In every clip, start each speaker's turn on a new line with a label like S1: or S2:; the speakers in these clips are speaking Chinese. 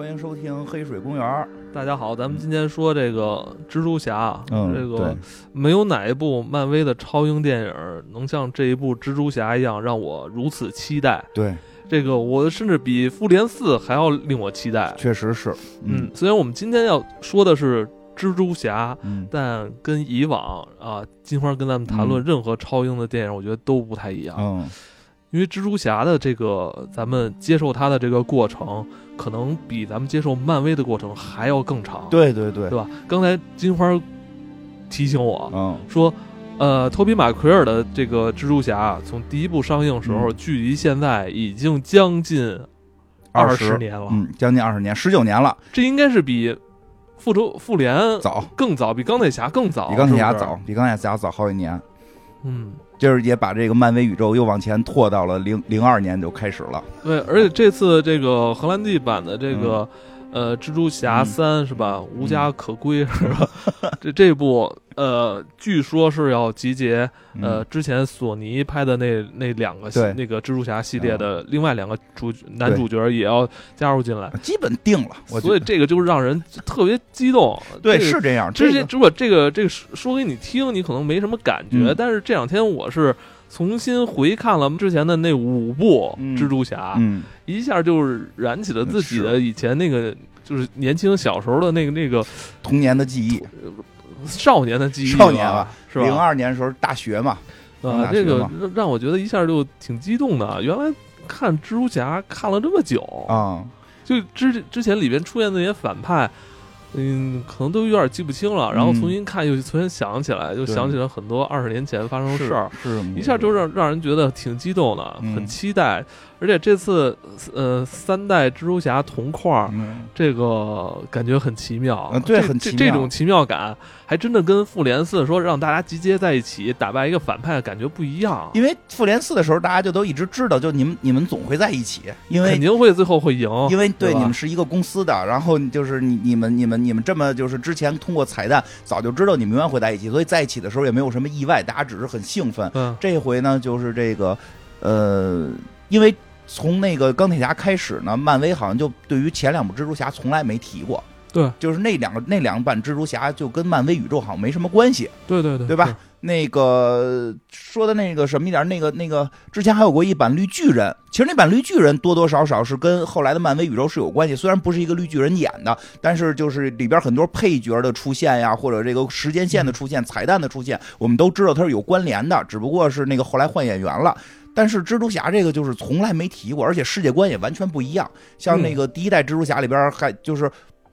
S1: 欢迎收听《黑水公园》。
S2: 大家好，咱们今天说这个蜘蛛侠，
S1: 嗯，
S2: 这个没有哪一部漫威的超英电影能像这一部蜘蛛侠一样让我如此期待。
S1: 对，
S2: 这个我甚至比复联四还要令我期待。
S1: 确实是，
S2: 嗯，虽然我们今天要说的是蜘蛛侠，
S1: 嗯，
S2: 但跟以往啊，金花跟咱们谈论
S1: 嗯
S2: 任何超英的电影，我觉得都不太一样。
S1: 嗯，
S2: 因为蜘蛛侠的这个，咱们接受它的这个过程，可能比咱们接受漫威的过程还要更长。
S1: 对对对。
S2: 对，吧？刚才金花提醒我
S1: 嗯，
S2: 说，呃，托比马奎尔的这个蜘蛛侠从第一部上映时候，
S1: 嗯。
S2: 距离现在已经将近二十年了，
S1: 嗯，将近二十年，十九年了，
S2: 这应该是比复仇复联
S1: 早，
S2: 更早，比钢铁侠更早，
S1: 比钢铁侠早，比钢铁侠早好几年。
S2: 嗯，
S1: 就是也把这个漫威宇宙又往前拓到了零零二年就开始了。
S2: 对，而且这次这个荷兰弟版的这个。呃，蜘蛛侠
S1: 嗯
S2: 三是吧？无家可归是吧？这这部呃，据说是要集结呃，
S1: 嗯，
S2: 之前索尼拍的那那两个系那个蜘蛛侠系列的另外两个主男主角也要加入进来，
S1: 基本定了，
S2: 所以这个就是让人特别激动。
S1: 对
S2: 这个
S1: 是这样。
S2: 之前
S1: 这个
S2: 如果这个这个说说给你听，你可能没什么感觉，
S1: 嗯
S2: 但是这两天我是重新回看了之前的那五部
S1: 嗯
S2: 蜘蛛侠，
S1: 嗯，
S2: 一下就是燃起了自己的以前那个。就是年轻小时候的那个那个
S1: 童年的记忆，
S2: 少年的记忆，
S1: 少年吧，
S2: 是吧？
S1: 零二年的时候大学嘛，
S2: 啊，这个让我觉得一下就挺激动的。原来看蜘蛛侠看了这么久，
S1: 啊，
S2: 就之之前里边出现那些反派，嗯，可能都有点记不清了。然后
S1: 嗯
S2: 重新看又重新想起来，
S1: 又
S2: 想起了很多二十年前发生的事儿，
S1: 是
S2: 一下就让让人觉得挺激动的，
S1: 嗯
S2: 很期待。而且这次呃三代蜘蛛侠同框这个感觉很奇妙，
S1: 嗯对很奇妙
S2: 这这种奇妙感，还真的跟复联四说让大家集结在一起打败一个反派感觉不一样。
S1: 因为复联四的时候，大家就都一直知道，就你们你们总会在一起，因为
S2: 肯定会最后会赢，
S1: 因为对
S2: 对
S1: 你们是一个公司的，然后就是你你们你们你们这么就是之前通过彩蛋早就知道你们永远会在一起，所以在一起的时候也没有什么意外，大家只是很兴奋。
S2: 嗯
S1: 这回呢，就是这个呃，因为从那个钢铁侠开始呢，漫威好像就对于前两部蜘蛛侠从来没提过。
S2: 对，
S1: 就是那两个那两版蜘蛛侠就跟漫威宇宙好像没什么关系。
S2: 对对对，
S1: 对吧
S2: 是？
S1: 那个说的那个什么一点，那个那个之前还有过一版绿巨人，其实那版绿巨人多多少少是跟后来的漫威宇宙是有关系，虽然不是一个绿巨人演的，但是就是里边很多配角的出现呀，或者这个时间线的出现、彩蛋的出现，我们都知道它是有关联的，只不过是那个后来换演员了。但是蜘蛛侠这个就是从来没提过，而且世界观也完全不一样。像那个第一代蜘蛛侠里边还就是。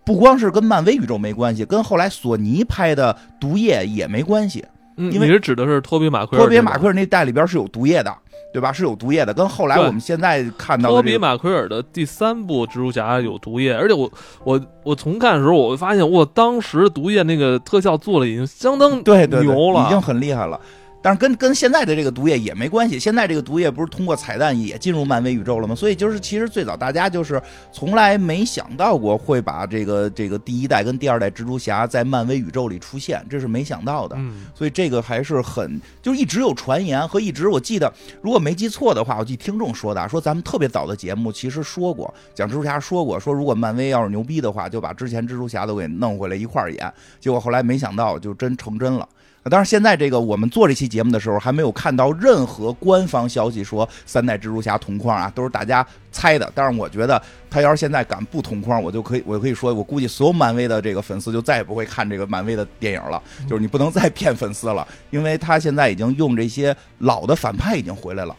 S1: 不光是跟漫威宇宙没关系，跟后来索尼拍的《毒液》也没关系。
S2: 嗯，
S1: 因为
S2: 你是指的是托比马奎尔？
S1: 托比马奎尔那代里边是有毒液的，对吧？是有毒液的，跟后来我们现在看到
S2: 托比
S1: 的这个，
S2: 马奎尔的第三部蜘蛛侠有毒液，而且我我我重看的时候，我会发现，我，当时毒液那个特效做的已经相当
S1: 对，
S2: 牛了，
S1: 已经很厉害了。但是跟跟现在的这个毒液也没关系，现在这个毒液不是通过彩蛋也进入漫威宇宙了吗？所以就是其实最早大家就是从来没想到过会把这个这个第一代跟第二代蜘蛛侠在漫威宇宙里出现，这是没想到的。
S2: 嗯，
S1: 所以这个还是很，就是一直有传言和一直我记得，如果没记错的话，我记听众说的啊，说咱们特别早的节目其实说过，讲蜘蛛侠说过，说如果漫威要是牛逼的话，就把之前蜘蛛侠都给弄回来一块儿演。结果后来没想到就真成真了。当然，现在这个我们做这期节目的时候，还没有看到任何官方消息说三代蜘蛛侠同框啊，都是大家猜的。但是我觉得他要是现在敢不同框，我就可以，我就可以说，我估计所有漫威的这个粉丝就再也不会看这个漫威的电影了。就是你不能再骗粉丝了，因为他现在已经用这些老的反派已经回来了，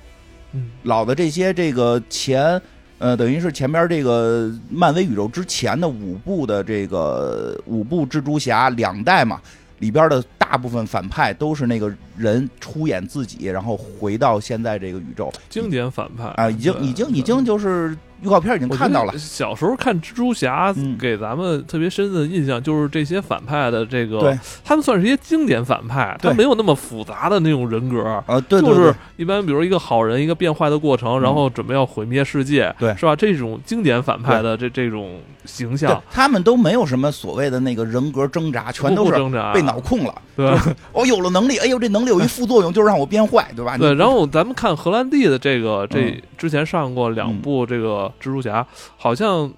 S2: 嗯，
S1: 老的这些这个前。呃，等于是前边这个漫威宇宙之前的五部的这个五部蜘蛛侠两代嘛，里边的大部分反派都是那个人出演自己，然后回到现在这个宇宙。
S2: 经典反派。
S1: 啊，已经已经已经就是预告片已经看到了，
S2: 小时候看蜘蛛侠
S1: 嗯，
S2: 给咱们特别深的印象就是这些反派的这个
S1: 对，
S2: 他们算是一些经典反派，他没有那么复杂的那种人格。
S1: 呃，对对
S2: 就是，一般，比如一个好人，一个变坏的过程，
S1: 嗯。
S2: 然后准备要毁灭世界，
S1: 对。
S2: 是吧？这种经典反派的这这种形象，
S1: 他们都没有什么所谓的那个人格挣扎，全都是
S2: 挣扎。
S1: 被脑控了。
S2: 对。
S1: 我有了能力，哎呦，这能力有一副作用，就是让我变坏，对吧？
S2: 对。然后咱们看荷兰弟的这个，这
S1: 嗯。
S2: 之前上过两部这个蜘蛛侠，好像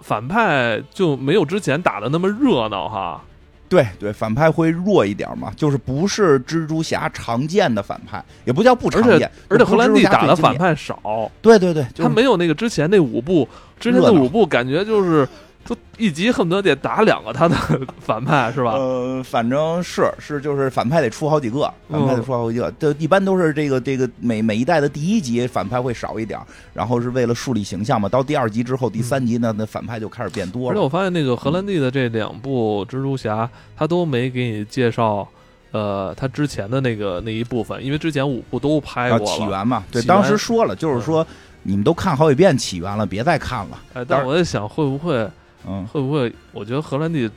S2: 反派就没有之前打的那么热闹哈。
S1: 对对，反派会弱一点嘛，就是不是蜘蛛侠常见的反派，也不叫不常见，
S2: 而且荷兰弟打的反
S1: 派
S2: 少。
S1: 对对对，
S2: 他没有那个之前那五部，之前那五部感觉就是。就一集恨不得得打两个他的反派是吧？
S1: 呃，反正是是就是反派得出好几个，反派得出好几个。就一般都是这个这个每每一代的第一集反派会少一点，然后是为了树立形象嘛。到第二集之后，第三集呢，那反派就开始变多了。
S2: 而且我发现那个荷兰弟的这两部蜘蛛侠，他都没给你介绍，呃，他之前的那个那一部分，因为之前五部都拍过
S1: 起源嘛。对，当时说了，就是说你们都看好几遍起源了，别再看了。
S2: 哎，但我在想会不会。
S1: 嗯，
S2: 会不会？我觉得荷兰弟，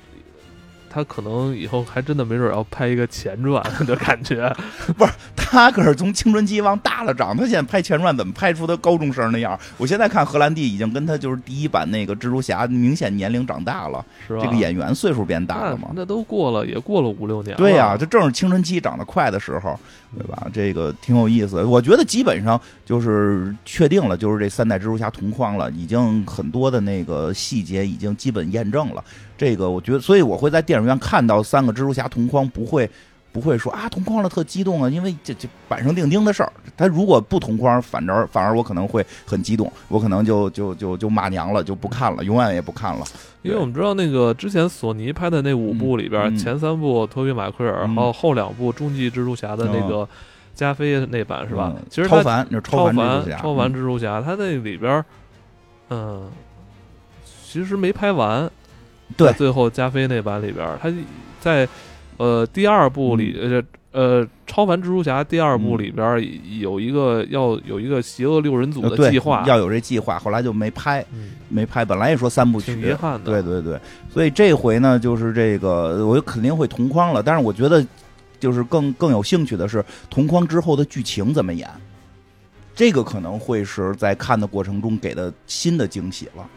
S2: 他可能以后还真的没准要拍一个前传 的感觉。
S1: 不是，他可是从青春期往大了长，他现在拍前传怎么拍出他高中生那样？我现在看荷兰弟已经跟他就是第一版那个蜘蛛侠明显年龄长大了，
S2: 是吧？
S1: 这个演员岁数变大了嘛？
S2: 那都过了，也过了五六年。
S1: 对呀，这正是青春期长得快的时候，对吧？这个挺有意思。我觉得基本上就是确定了，就是这三代蜘蛛侠同框了，已经很多的那个细节已经。基本验证了这个，我觉得，所以我会在电影院看到三个蜘蛛侠同框，不会不会说啊同框了特激动啊，因为这这板上钉钉的事儿。他如果不同框，反而反而我可能会很激动，我可能就就就就骂娘了，就不看了，永远也不看了。
S2: 因为我们知道那个之前索尼拍的那五部里边，前三部托比马奎尔，还有后两部终极蜘蛛侠的那个加菲那版是吧？其实
S1: 超凡
S2: 那
S1: 超
S2: 凡
S1: 蜘蛛侠，
S2: 超凡蜘蛛侠，他那里边，嗯。其实没拍完，
S1: 对，
S2: 最后加菲那版里边，他在呃第二部里，呃呃超凡蜘蛛侠第二部里边有一个要有一个邪恶六人组的计划，
S1: 要有这计划，后来就没拍，没拍。本来也说三部曲，
S2: 遗憾的。
S1: 对对对，所以这回呢，就是这个我肯定会同框了，但是我觉得就是更更有兴趣的是同框之后的剧情怎么演，这个可能会是在看的过程中给的新的惊喜了。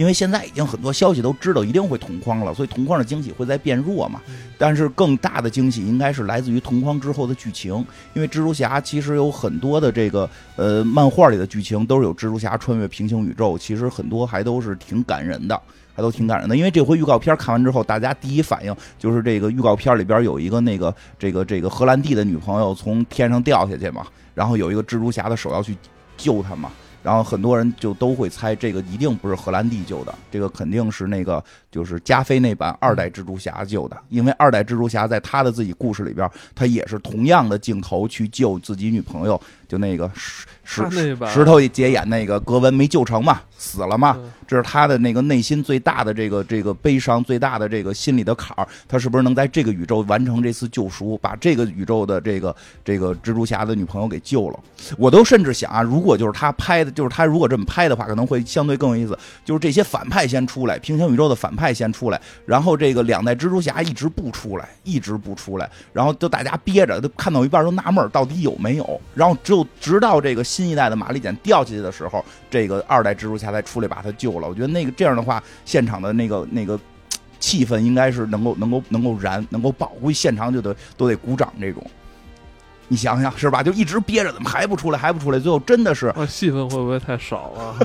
S1: 因为现在已经很多消息都知道一定会同框了，所以同框的惊喜会在变弱嘛。但是更大的惊喜应该是来自于同框之后的剧情，因为蜘蛛侠其实有很多的这个呃漫画里的剧情都是有蜘蛛侠穿越平行宇宙，其实很多还都是挺感人的，还都挺感人的。因为这回预告片看完之后，大家第一反应就是这个预告片里边有一个那个这个这个荷兰弟的女朋友从天上掉下去嘛，然后有一个蜘蛛侠的手要去救她嘛。然后很多人就都会猜，这个一定不是荷兰弟救的，这个肯定是那个就是加菲那版二代蜘蛛侠救的，因为二代蜘蛛侠在他的自己故事里边，他也是同样的镜头去救自己女朋友，就那个石石石头姐演那个格温没救成嘛，死了嘛。这是他的那个内心最大的这个这个悲伤，最大的这个心里的坎儿。他是不是能在这个宇宙完成这次救赎，把这个宇宙的这个这个蜘蛛侠的女朋友给救了？我都甚至想啊，如果就是他拍的，就是他如果这么拍的话，可能会相对更有意思。就是这些反派先出来，平行宇宙的反派先出来，然后这个两代蜘蛛侠一直不出来，一直不出来，然后就大家憋着，都看到一半都纳闷到底有没有。然后只有直到这个新一代的玛丽简掉下去的时候，这个二代蜘蛛侠才出来把他救了。我觉得那个这样的话，现场的那个那个气氛应该是能够能够能够燃，能够保护现场就得都得鼓掌这种。你想想是吧？就一直憋着，怎么还不出来？还不出来？最后真的是，
S2: 戏份会不会太少了？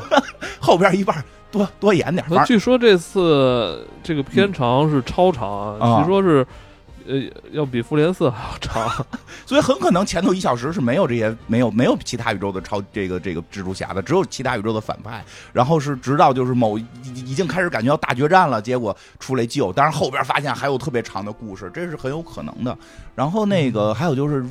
S1: 后边一半多多演点。
S2: 据说这次这个片长是超长，据说是。呃，要比复联四还要长，
S1: 所以很可能前头一小时是没有这些，没有没有其他宇宙的超这个这个蜘蛛侠的，只有其他宇宙的反派。然后是直到就是某已经开始感觉要大决战了，结果出来救，但是后边发现还有特别长的故事，这是很有可能的。然后那个还有就是。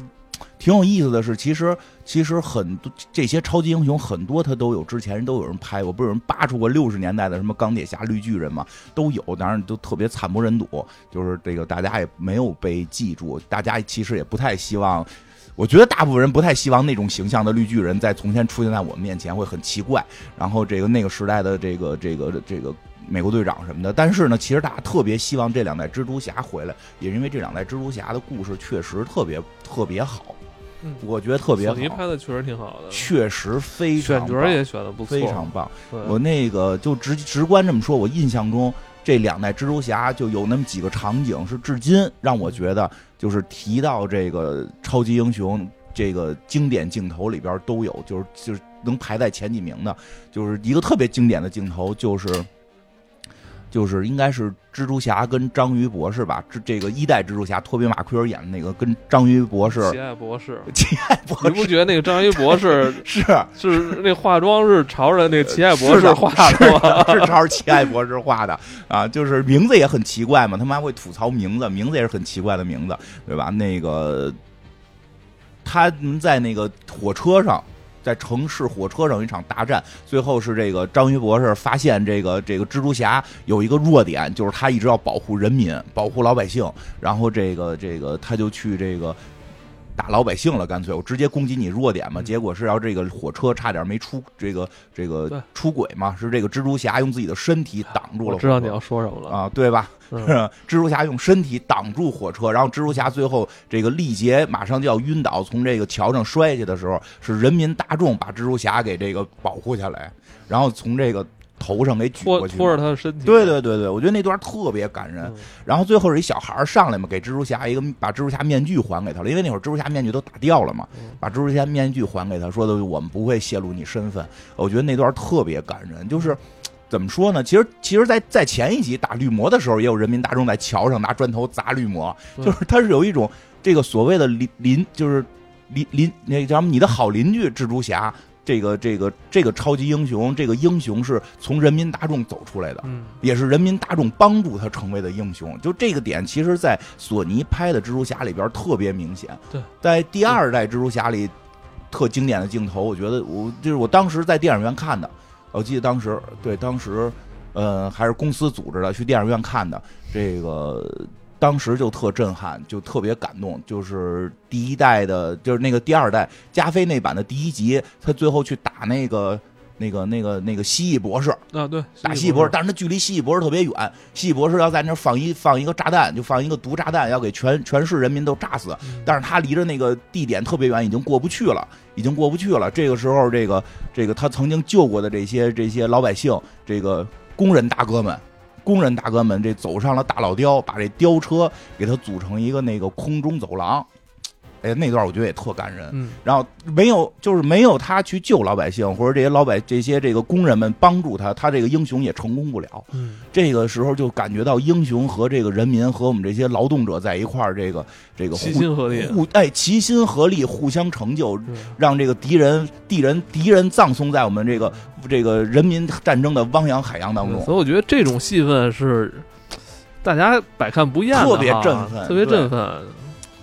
S1: 挺有意思的是，其实其实很多这些超级英雄很多他都有之前都有人拍过，不是有人扒出过六十年代的什么钢铁侠、绿巨人嘛，都有，当然都特别惨不忍睹，就是这个大家也没有被记住，大家其实也不太希望，我觉得大部分人不太希望那种形象的绿巨人在从前出现在我们面前会很奇怪，然后这个那个时代的这个这个这个美国队长什么的，但是呢，其实大家特别希望这两代蜘蛛侠回来，也因为这两代蜘蛛侠的故事确实特别特别好。我觉得特别好，索
S2: 尼拍的确实挺好的，
S1: 确实非常
S2: 选角也选的不
S1: 错，非常棒。我那个就直直观这么说，我印象中这两代蜘蛛侠就有那么几个场景是至今让我觉得就是提到这个超级英雄这个经典镜头里边都有，就是就是能排在前几名的，就是一个特别经典的镜头，就是就是应该是蜘蛛侠跟章鱼博士吧，这这个一代蜘蛛侠托比马奎尔演的那个跟章鱼博士，
S2: 奇爱博士，
S1: 奇爱博士，
S2: 你不觉得那个章鱼博士
S1: 是
S2: 是那化妆是朝着那个奇 爱博士画
S1: 的吗？是朝着奇爱博士画的啊，就是名字也很奇怪嘛，他们还会吐槽名字，名字也是很奇怪的名字，对吧？那个他们在那个火车上。在城市火车上一场大战，最后是这个章鱼博士发现这个这个蜘蛛侠有一个弱点，就是他一直要保护人民、保护老百姓，然后这个这个他就去这个。打老百姓了，干脆我直接攻击你弱点嘛。结果是要这个火车差点没出这个这个出轨嘛，是这个蜘蛛侠用自己的身体挡住了。
S2: 我知道你要说什么了
S1: 啊？对吧？是蜘蛛侠用身体挡住火车，然后蜘蛛侠最后这个力竭，马上就要晕倒，从这个桥上摔下去的时候，是人民大众把蜘蛛侠给这个保护下来，然后从这个。头上给举过去，
S2: 拖着他的身体。
S1: 对对对对，我觉得那段特别感人。然后最后是一小孩上来嘛，给蜘蛛侠一个把蜘蛛侠面具还给他了，因为那会儿蜘蛛侠面具都打掉了嘛，把蜘蛛侠面具还给他，说的我们不会泄露你身份。我觉得那段特别感人，就是怎么说呢？其实其实，在在前一集打绿魔的时候，也有人民大众在桥上拿砖头砸绿魔，就是他是有一种这个所谓的邻邻，就是邻邻那叫什么？你的好邻居蜘蛛侠。这个这个这个超级英雄，这个英雄是从人民大众走出来的，
S2: 嗯，
S1: 也是人民大众帮助他成为的英雄。就这个点，其实，在索尼拍的蜘蛛侠里边特别明显。
S2: 对，
S1: 在第二代蜘蛛侠里，特经典的镜头，我觉得我就是我当时在电影院看的，我记得当时对当时，呃，还是公司组织的去电影院看的这个。当时就特震撼，就特别感动。就是第一代的，就是那个第二代加菲那版的第一集，他最后去打那个、那个、那个、那个蜥蜴博士
S2: 啊，对，
S1: 打蜥蜴博士，但是他距离蜥蜴博士特别远，蜥蜴博士要在那放一放一个炸弹，就放一个毒炸弹，要给全全市人民都炸死。但是他离着那个地点特别远，已经过不去了，已经过不去了。这个时候，这个这个他曾经救过的这些这些老百姓，这个工人大哥们。工人大哥们，这走上了大老雕，把这雕车给它组成一个那个空中走廊。哎，那段我觉得也特感人。
S2: 嗯，
S1: 然后没有，就是没有他去救老百姓，或者这些老百这些这个工人们帮助他，他这个英雄也成功不了。
S2: 嗯，
S1: 这个时候就感觉到英雄和这个人民和我们这些劳动者在一块儿，这个这个
S2: 齐心合力，
S1: 互哎齐心合力，互相成就，让这个敌人敌人敌人葬送在我们这个这个人民战争的汪洋海洋当中。
S2: 所以我觉得这种戏份是大家百看不厌，
S1: 特别振奋，
S2: 特别振奋。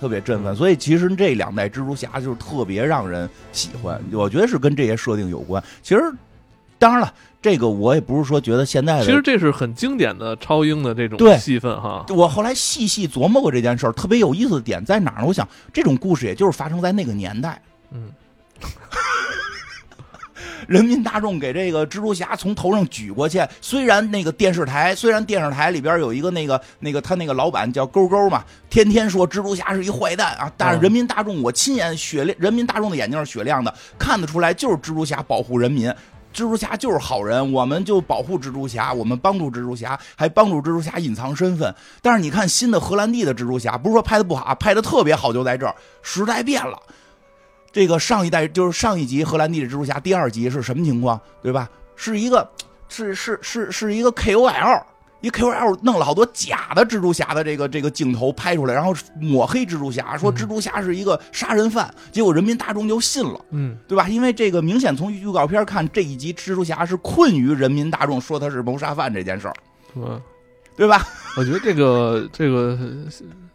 S1: 特别振奋，所以其实这两代蜘蛛侠就是特别让人喜欢，我觉得是跟这些设定有关。其实，当然了，这个我也不是说觉得现在的，
S2: 其实这是很经典的超英的这种戏份哈。
S1: 我后来细细琢磨过这件事儿，特别有意思的点在哪儿呢？我想这种故事也就是发生在那个年代，
S2: 嗯。
S1: 人民大众给这个蜘蛛侠从头上举过去，虽然那个电视台，虽然电视台里边有一个那个那个他那个老板叫勾勾嘛，天天说蜘蛛侠是一坏蛋啊，但是人民大众我亲眼雪亮，人民大众的眼睛是雪亮的，看得出来就是蜘蛛侠保护人民，蜘蛛侠就是好人，我们就保护蜘蛛侠，我们帮助蜘蛛侠，还帮助蜘蛛侠隐藏身份。但是你看新的荷兰弟的蜘蛛侠，不是说拍的不好，拍的特别好，就在这儿，时代变了。这个上一代就是上一集荷兰弟的蜘蛛侠第二集是什么情况，对吧？是一个是是是是一个 KOL，一 KOL 弄了好多假的蜘蛛侠的这个这个镜头拍出来，然后抹黑蜘蛛侠，说蜘蛛侠是一个杀人犯，结果人民大众就信了，
S2: 嗯，
S1: 对吧？因为这个明显从预告片看，这一集蜘蛛侠是困于人民大众说他是谋杀犯这件事儿，
S2: 嗯，
S1: 对吧？
S2: 我觉得这个这个。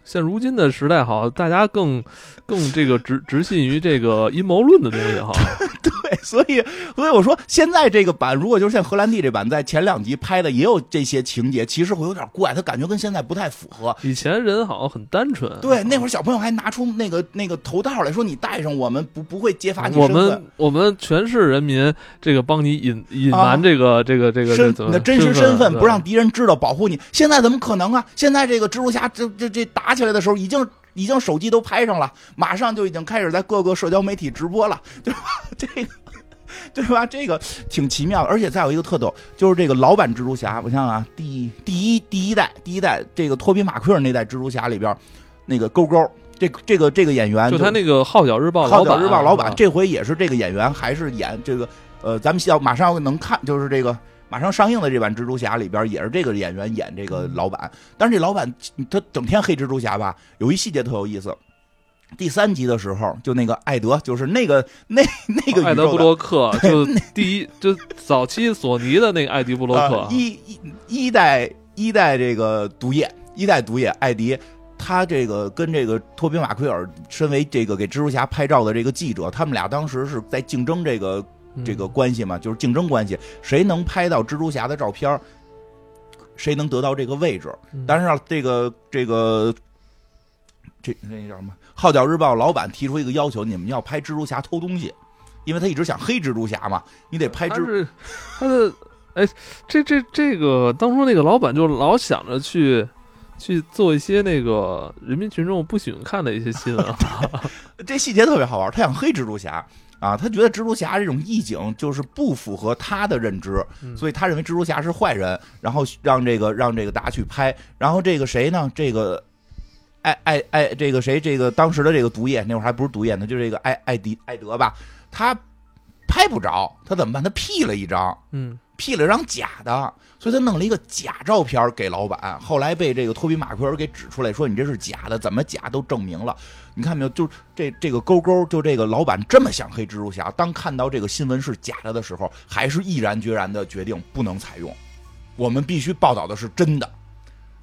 S2: 现如今的时代，好，大家更更这个直直信于这个阴谋论的东西，哈。
S1: 对，所以所以我说，现在这个版，如果就是像荷兰弟这版，在前两集拍的也有这些情节，其实会有点怪，他感觉跟现在不太符合。
S2: 以前人好像很单纯，
S1: 对，那会儿小朋友还拿出那个那个头套来说，你戴上，我们不不会揭发你
S2: 我们我们全市人民这个帮你隐隐瞒这个这个这个身
S1: 你的真实身份，不让敌人知道，保护你。现在怎么可能啊？现在这个蜘蛛侠这这这打。起来的时候，已经已经手机都拍上了，马上就已经开始在各个社交媒体直播了，对吧？这个，对吧？这个挺奇妙的。而且再有一个特逗，就是这个老版蜘蛛侠，我想想啊，第第一第一代第一代这个托比马奎尔那代蜘蛛侠里边，那个勾勾，这这个这个演员，
S2: 就他那个《号角日报》
S1: 号角日报老板，这回也是这个演员，还是演这个呃，咱们要马上要能看，就是这个。马上上映的这版蜘蛛侠里边也是这个演员演这个老板，但是这老板他整天黑蜘蛛侠吧，有一细节特有意思。第三集的时候，就那个艾德，就是那个那那个
S2: 艾德布洛克，就第一就早期索尼的那个艾迪布洛克，
S1: 一一一代一代这个毒液，一代毒液艾迪，他这个跟这个托比马奎尔，身为这个给蜘蛛侠拍照的这个记者，他们俩当时是在竞争这个这个关系嘛，就是竞争关系，谁能拍到蜘蛛侠的照片，谁能得到这个位置。但是这个这个这那叫什么？号角日报老板提出一个要求，你们要拍蜘蛛侠偷东西，因为他一直想黑蜘蛛侠嘛，你得拍蜘。
S2: 他的哎，这这这个当初那个老板就老想着去去做一些那个人民群众不喜欢看的一些新闻。
S1: 这细节特别好玩，他想黑蜘蛛侠啊，他觉得蜘蛛侠这种义警就是不符合他的认知，所以他认为蜘蛛侠是坏人，然后让这个让这个大家去拍，然后这个谁呢？这个。艾艾艾，这个谁？这个当时的这个毒液，那会儿还不是毒液呢，就这个艾艾迪艾德吧，他拍不着，他怎么办？他 P 了一张，
S2: 嗯
S1: ，P 了张假的，所以他弄了一个假照片给老板。后来被这个托比马奎尔给指出来，说你这是假的，怎么假都证明了。你看没有？就这这个勾勾，就这个老板这么想黑蜘蛛侠，当看到这个新闻是假的的时候，还是毅然决然的决定不能采用。我们必须报道的是真的，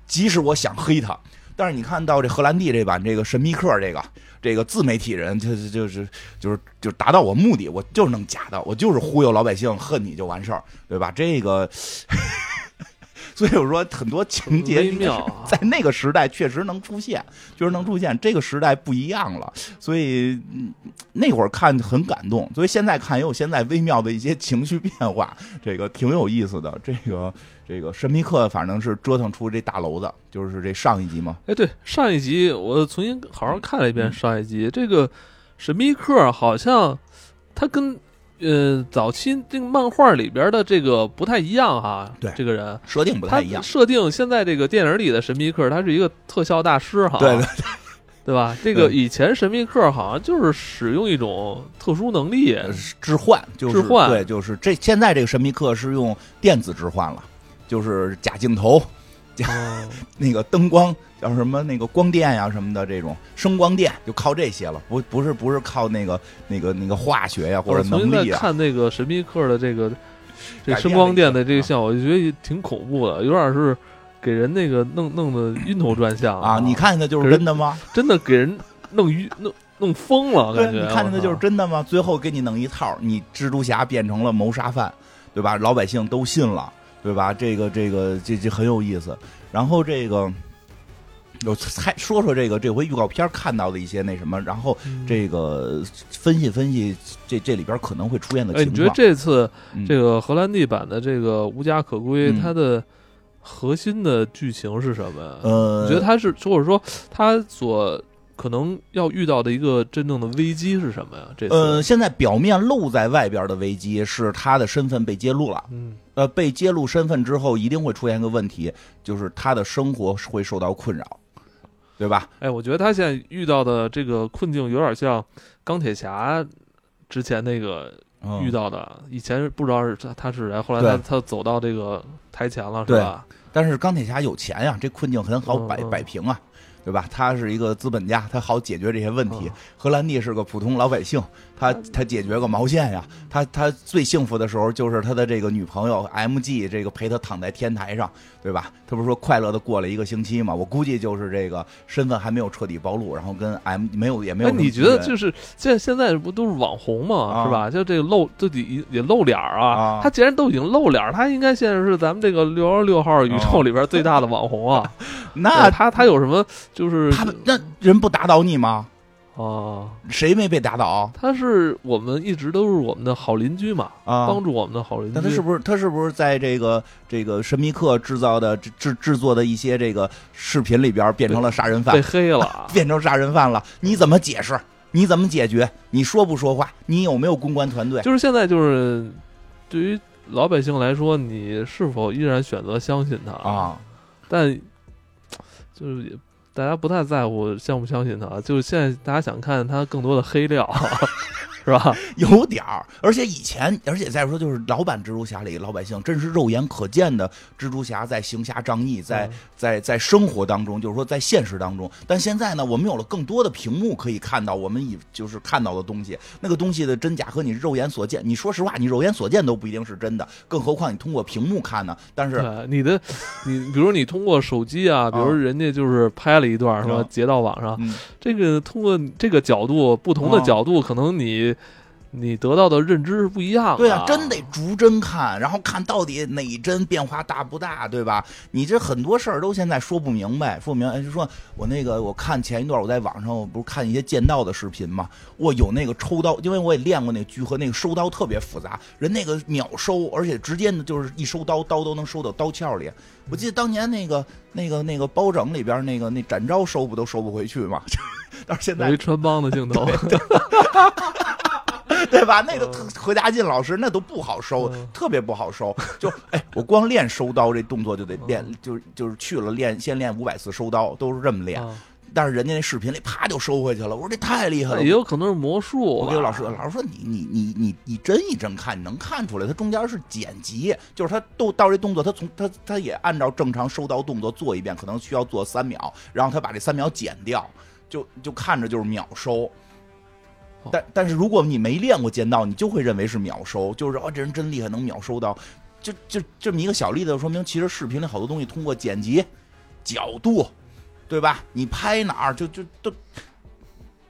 S1: 即使我想黑他。但是你看到这荷兰弟这版这个神秘客这个这个自媒体人，就是就是就是就达到我目的，我就是弄假的，我就是忽悠老百姓恨你就完事儿，对吧？这个，所以我说很多情节在那个时代确实能出现，确实能出现。这个时代不一样了，所以那会儿看很感动，所以现在看也有现在微妙的一些情绪变化，这个挺有意思的。这个。这个神秘客反正是折腾出这大楼子，就是这上一集嘛。
S2: 哎，对，上一集我重新好好看了一遍上一集。这个神秘客好像他跟呃早期这个漫画里边的这个不太一样哈。
S1: 对，
S2: 这个人
S1: 设定不太一样。
S2: 设定现在这个电影里的神秘客，他是一个特效大师哈。
S1: 对对
S2: 对，对吧？这个以前神秘客好像就是使用一种特殊能力
S1: 置换，就是
S2: 置换。
S1: 对，就是这现在这个神秘客是用电子置换了。就是假镜头，假 那个灯光叫什么？那个光电呀什么的，这种声光电就靠这些了。不不是不是靠那个那个那个化学呀或者能力
S2: 啊。看那个神秘客的这个这声光电的这个效果，我觉得挺恐怖的，有点是给人那个弄弄得晕头转向
S1: 啊！你看见的就是真的吗？
S2: 真的给人弄晕弄弄疯了，感觉
S1: 你看见的就是真的吗？最后给你弄一套，你蜘蛛侠变成了谋杀犯，对吧？老百姓都信了。对吧？这个这个这这很有意思。然后这个有猜说说这个这回预告片看到的一些那什么，然后这个分析分析这这里边可能会出现的情况。
S2: 你觉得这次这个荷兰弟版的这个无家可归，它的核心的剧情是什么呀？
S1: 呃，
S2: 你觉得它是或者说它所。可能要遇到的一个真正的危机是什么呀？这
S1: 呃，现在表面露在外边的危机是他的身份被揭露了。
S2: 嗯，
S1: 呃，被揭露身份之后，一定会出现一个问题，就是他的生活会受到困扰，对吧？
S2: 哎，我觉得他现在遇到的这个困境有点像钢铁侠之前那个遇到的。以前不知道是他是谁，后来他他走到这个台前了，是吧？
S1: 但是钢铁侠有钱呀，这困境很好摆摆平啊。对吧？他是一个资本家，他好解决这些问题。荷兰弟是个普通老百姓，他他解决个毛线呀？他他最幸福的时候就是他的这个女朋友 M G，这个陪他躺在天台上，对吧？他不是说快乐的过了一个星期嘛？我估计就是这个身份还没有彻底暴露，然后跟 M 没有也没有。
S2: 你觉得就是现现在不都是网红嘛？是吧？就这个露自己也露脸啊。他既然都已经露脸，他应该现在是咱们这个六幺六号宇宙里边最大的网红啊。
S1: 那
S2: 他他有什么？就是
S1: 他那人不打倒你吗？
S2: 啊，
S1: 谁没被打倒？
S2: 他是我们一直都是我们的好邻居嘛，
S1: 啊，
S2: 帮助我们的好邻居。
S1: 那他是不是他是不是在这个这个神秘客制造的制制作的一些这个视频里边变成了杀人犯？
S2: 被黑了，
S1: 变成杀人犯了？你怎么解释？你怎么解决？你说不说话？你有没有公关团队？
S2: 就是现在，就是对于老百姓来说，你是否依然选择相信他
S1: 啊？
S2: 但就是也。大家不太在乎相不相信他，就是现在大家想看他更多的黑料。是吧？
S1: 有点儿，而且以前，而且再说就是老版蜘蛛侠里老百姓真是肉眼可见的蜘蛛侠在行侠仗义，在在在生活当中，就是说在现实当中。但现在呢，我们有了更多的屏幕可以看到，我们以就是看到的东西，那个东西的真假和你肉眼所见，你说实话，你肉眼所见都不一定是真的，更何况你通过屏幕看呢？但是
S2: 你的，你比如你通过手机啊，比如人家就是拍了一段是吧，截到网上，这个通过这个角度，不同的角度，可能你。你得到的认知是不一样的，
S1: 对啊，真得逐帧看，然后看到底哪帧变化大不大，对吧？你这很多事儿都现在说不明白，说不明白。就说我那个，我看前一段我在网上，我不是看一些剑道的视频嘛，我有那个抽刀，因为我也练过那狙和那个收刀特别复杂，人那个秒收，而且直接呢就是一收刀，刀都能收到刀鞘里。我记得当年那个那个那个包拯里边那个那展昭收不都收不回去嘛？但是现在
S2: 一穿帮的镜头。
S1: 对吧？那个何家劲老师那都不好收，特别不好收。就哎，我光练收刀这动作就得练，就是就是去了练，先练五百次收刀，都是这么练。但是人家那视频里啪就收回去了。我说这太厉害了，
S2: 也有可能是魔术。
S1: 我给老师老师说你你你你你真一真看，你能看出来，它中间是剪辑，就是他都到这动作，他从他他也按照正常收刀动作做一遍，可能需要做三秒，然后他把这三秒剪掉，就就看着就是秒收。但但是如果你没练过剑道，你就会认为是秒收，就是哦，这人真厉害，能秒收到。就就这么一个小例子，说明其实视频里好多东西通过剪辑、角度，对吧？你拍哪儿就就都。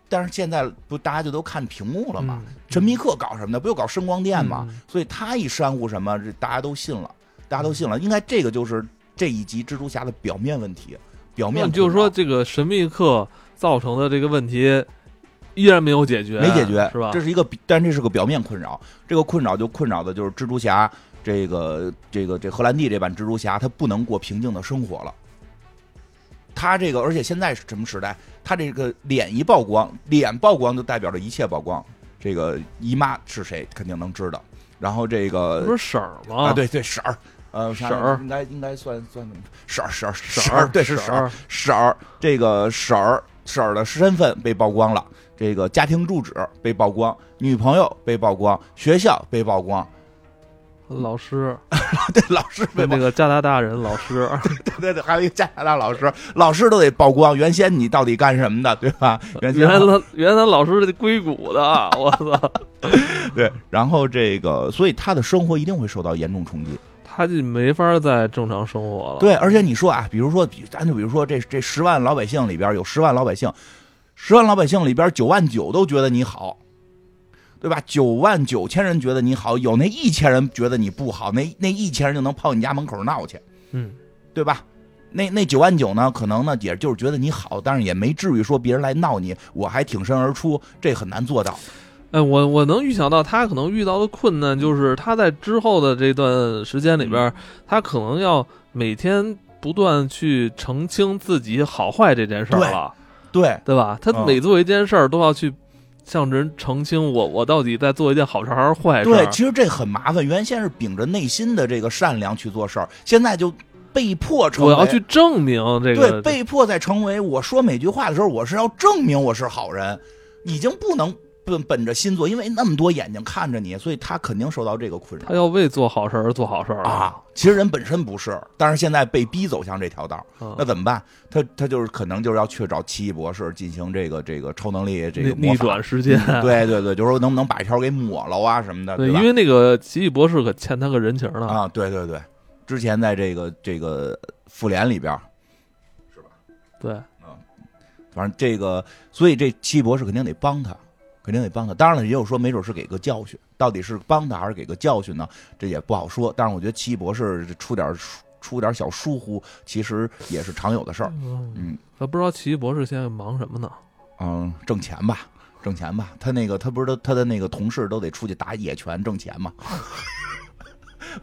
S1: 但是现在不大家就都看屏幕了嘛？陈密克搞什么的？不就搞声光电嘛？所以他一煽乎什么，这大家都信了，大家都信了。应该这个就是这一集蜘蛛侠的表面问题，表面
S2: 就是说这个神秘客造成的这个问题。依然没有解决，
S1: 没解决
S2: 是吧？
S1: 这是一个，但这是个表面困扰。这个困扰就困扰的就是蜘蛛侠，这个这个这荷兰弟这版蜘蛛侠，他不能过平静的生活了。他这个，而且现在是什么时代？他这个脸一曝光，脸曝光就代表着一切曝光。这个姨妈是谁，肯定能知道。然后这个
S2: 不是婶儿吗？
S1: 啊，对对，婶儿，呃，
S2: 婶儿
S1: 应该应该算算婶儿婶儿婶儿，对是婶儿婶儿，这个婶儿婶儿的身份被曝光了。这个家庭住址被曝光，女朋友被曝光，学校被曝光，
S2: 老师，
S1: 对老师被
S2: 那个加拿大人老师，
S1: 对对对，还有一个加拿大老师，老师都得曝光。原先你到底干什么的，对吧？原
S2: 原来原来老师是硅谷的，我操！
S1: 对，然后这个，所以他的生活一定会受到严重冲击，
S2: 他就没法再正常生活了。
S1: 对，而且你说啊，比如说，咱就比如说这这十万老百姓里边有十万老百姓。十万老百姓里边，九万九都觉得你好，对吧？九万九千人觉得你好，有那一千人觉得你不好，那那一千人就能跑你家门口闹去，
S2: 嗯，
S1: 对吧？那那九万九呢，可能呢，也就是觉得你好，但是也没至于说别人来闹你，我还挺身而出，这很难做到。
S2: 哎，我我能预想到他可能遇到的困难，就是他在之后的这段时间里边，他可能要每天不断去澄清自己好坏这件事了。
S1: 对
S2: 对吧？他每做一件事儿都要去向人澄清，我我到底在做一件好事还是坏事？
S1: 对，其实这很麻烦。原先是秉着内心的这个善良去做事儿，现在就被迫成为
S2: 我要去证明这
S1: 个，对，被迫在成为我说每句话的时候，我是要证明我是好人，已经不能。本本着心做，因为那么多眼睛看着你，所以他肯定受到这个困扰。
S2: 他要为做好事而做好事
S1: 啊！其实人本身不是，但是现在被逼走向这条道，那怎么办？他他就是可能就是要去找奇异博士进行这个这个超能力这个
S2: 逆转时间。
S1: 对对对，就是说能不能把一条给抹了啊什么的？
S2: 对，因为那个奇异博士可欠他个人情了
S1: 啊！对对对，之前在这个这个复联里边，是吧？
S2: 对，
S1: 嗯，反正这个，所以这奇异博士肯定得帮他。肯定得帮他，当然了，也有说没准是给个教训，到底是帮他还是给个教训呢？这也不好说。但是我觉得奇异博士出点出点小疏忽，其实也是常有的事儿。嗯，
S2: 他不知道奇异博士现在忙什么呢？
S1: 嗯，挣钱吧，挣钱吧。他那个他不是他他的那个同事都得出去打野拳挣钱吗？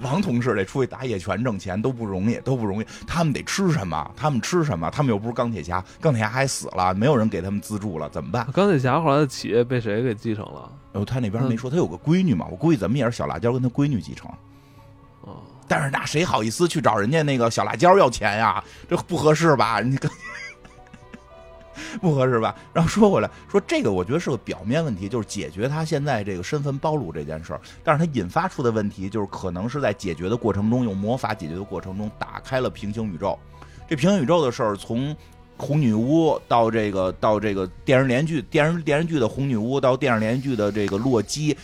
S1: 王同事得出去打野拳挣钱都不容易，都不容易。他们得吃什么？他们吃什么？他们又不是钢铁侠，钢铁侠还死了，没有人给他们资助了，怎么办？
S2: 钢铁侠后来的企业被谁给继承了？
S1: 哦，他那边没说，他有个闺女嘛，我估计怎么也是小辣椒跟他闺女继承。
S2: 哦，
S1: 但是那谁好意思去找人家那个小辣椒要钱呀？这不合适吧？你跟不合适吧？然后说回来，说这个我觉得是个表面问题，就是解决他现在这个身份暴露这件事儿。但是他引发出的问题，就是可能是在解决的过程中，用魔法解决的过程中，打开了平行宇宙。这平行宇宙的事儿，从红女巫到这个到这个电视连续剧电视电视剧的红女巫，到电视连续剧的这个洛基。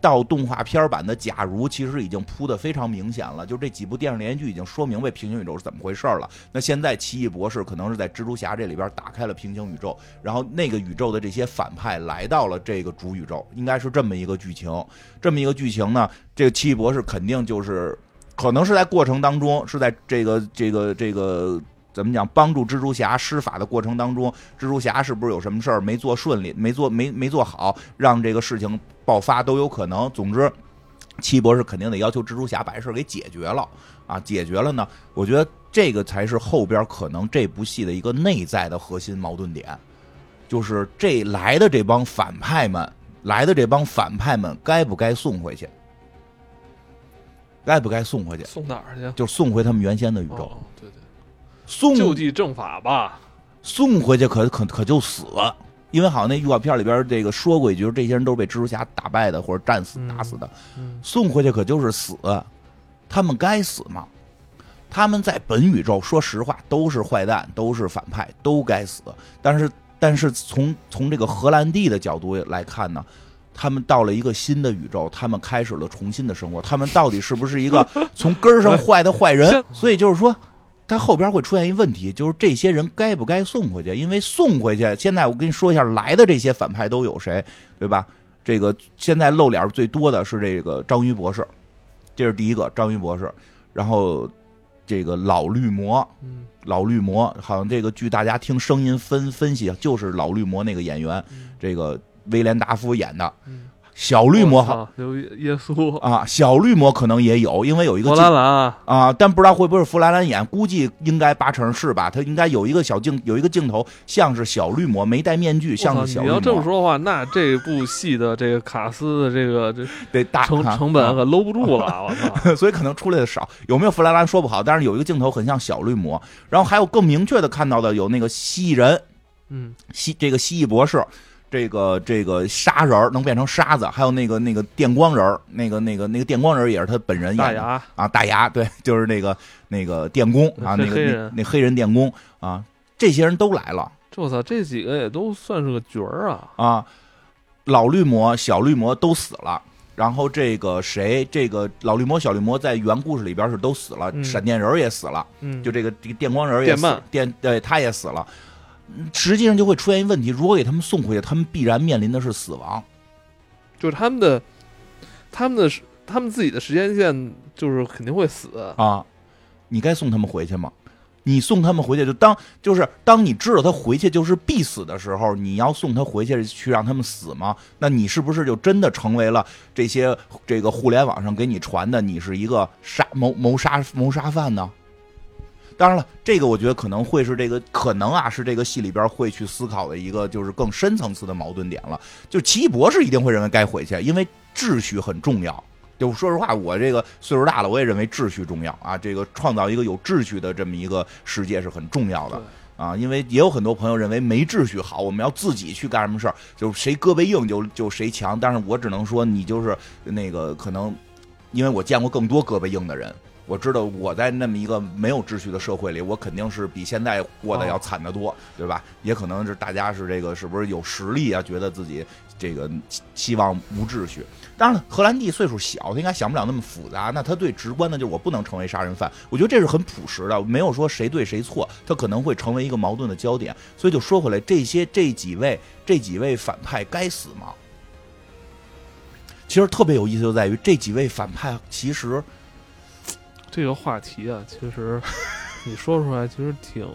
S1: 到动画片版的《假如》，其实已经铺的非常明显了。就这几部电视连续剧已经说明白平行宇宙是怎么回事了。那现在奇异博士可能是在蜘蛛侠这里边打开了平行宇宙，然后那个宇宙的这些反派来到了这个主宇宙，应该是这么一个剧情。这么一个剧情呢，这个奇异博士肯定就是可能是在过程当中，是在这个这个这个怎么讲，帮助蜘蛛侠施法的过程当中，蜘蛛侠是不是有什么事儿没做顺利，没做没没做好，让这个事情。爆发都有可能。总之，七博士肯定得要求蜘蛛侠把这事给解决了啊！解决了呢，我觉得这个才是后边可能这部戏的一个内在的核心矛盾点，就是这来的这帮反派们，来的这帮反派们该不该送回去？该不该送回去？
S2: 送哪儿去？
S1: 就送回他们原先的宇宙。
S2: 对对，
S1: 送
S2: 就地正法吧。
S1: 送回去可可可就死了。因为好像那预告片里边这个说过一句，这些人都是被蜘蛛侠打败的或者战死打死的，送回去可就是死，他们该死吗？他们在本宇宙说实话都是坏蛋，都是反派，都该死。但是但是从从这个荷兰弟的角度来看呢，他们到了一个新的宇宙，他们开始了重新的生活，他们到底是不是一个从根上 坏的坏人？所以就是说。它后边会出现一问题，就是这些人该不该送回去？因为送回去，现在我跟你说一下，来的这些反派都有谁，对吧？这个现在露脸最多的是这个章鱼博士，这是第一个章鱼博士。然后这个老绿魔，老绿魔，好像这个据大家听声音分分析，就是老绿魔那个演员，这个威廉达夫演的。小绿魔好，
S2: 有耶稣
S1: 啊，小绿魔可能也有，因为有一个
S2: 弗兰兰
S1: 啊，但不知道会不会是弗兰兰演，估计应该八成是吧？他应该有一个小镜，有一个镜头像是小绿魔，没戴面具，像是小绿魔。
S2: 你要这么说的话，那这部戏的这个卡斯的这个这
S1: 得大
S2: 成成本可搂不住了，我操！
S1: 所以可能出来的少，有没有弗兰兰说不好，但是有一个镜头很像小绿魔，然后还有更明确的看到的有那个蜥蜴人，
S2: 嗯，
S1: 蜥这个蜥蜴博士。这个这个沙人能变成沙子，还有那个那个电光人那个那个那个电光人也是他本人演的啊，大牙对，就是那个那个电工啊，那个那黑人电工啊，这些人都来了。
S2: 我操，这几个也都算是个角儿啊
S1: 啊！老绿魔、小绿魔都死了，然后这个谁，这个老绿魔、小绿魔在原故事里边是都死了，闪电人也死了，嗯，就这个这个电光人也死，电对他也死了。实际上就会出现一个问题：如果给他们送回去，他们必然面临的是死亡。
S2: 就是他们的、他们的、他们自己的时间线，就是肯定会死
S1: 啊！你该送他们回去吗？你送他们回去，就当就是当你知道他回去就是必死的时候，你要送他回去去让他们死吗？那你是不是就真的成为了这些这个互联网上给你传的你是一个杀谋谋杀谋杀犯呢？当然了，这个我觉得可能会是这个可能啊，是这个戏里边会去思考的一个就是更深层次的矛盾点了。就奇异博士一定会认为该回去，因为秩序很重要。就说实话，我这个岁数大了，我也认为秩序重要啊。这个创造一个有秩序的这么一个世界是很重要的啊。因为也有很多朋友认为没秩序好，我们要自己去干什么事儿，就是谁胳膊硬就就谁强。但是我只能说，你就是那个可能，因为我见过更多胳膊硬的人。我知道我在那么一个没有秩序的社会里，我肯定是比现在过得要惨得多，对吧？也可能是大家是这个是不是有实力啊？觉得自己这个希望无秩序。当然了，荷兰弟岁数小，他应该想不了那么复杂。那他最直观的就是我不能成为杀人犯。我觉得这是很朴实的，没有说谁对谁错。他可能会成为一个矛盾的焦点。所以就说回来，这些这几位这几位反派该死吗？其实特别有意思，就在于这几位反派其实。
S2: 这个话题啊，其实 你说出来其实挺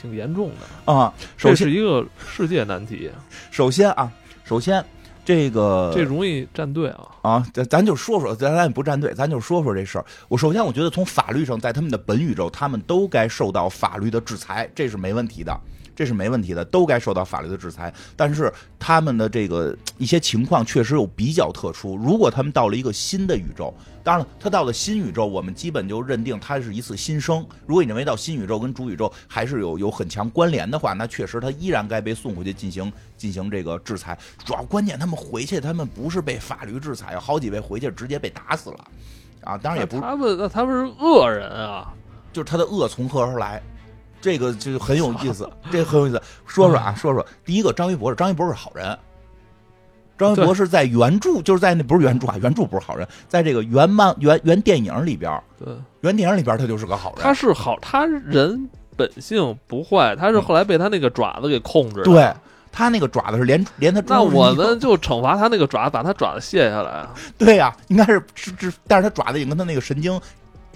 S2: 挺严重的
S1: 啊。
S2: 这是一个世界难题。
S1: 首先啊，首先这个
S2: 这容易站队啊
S1: 啊，咱咱就说说，咱咱也不站队，咱就说说这事儿。我首先我觉得从法律上，在他们的本宇宙，他们都该受到法律的制裁，这是没问题的。这是没问题的，都该受到法律的制裁。但是他们的这个一些情况确实有比较特殊。如果他们到了一个新的宇宙，当然了，他到了新宇宙，我们基本就认定他是一次新生。如果你认为到新宇宙跟主宇宙还是有有很强关联的话，那确实他依然该被送回去进行进行这个制裁。主要关键他们回去，他们不是被法律制裁，有好几位回去直接被打死了。啊，当然也不是，
S2: 他们那他们是恶人啊，
S1: 就是他的恶从何而来，这个就很有意思，这个很有意思。说说啊，说说第一个张一博士，张一博士是好人。张一博是在原著就是在那不是原著啊，原著不是好人，在这个原漫原原电影里边，
S2: 对，
S1: 原电影里边他就是个好人。
S2: 他是好，他人本性不坏，他是后来被他那个爪子给控制。
S1: 对他那个爪子是连连他，
S2: 那我们就惩罚他那个爪子，把他爪子卸下来。
S1: 对呀，应该是是，但是他爪子已经跟他那个神经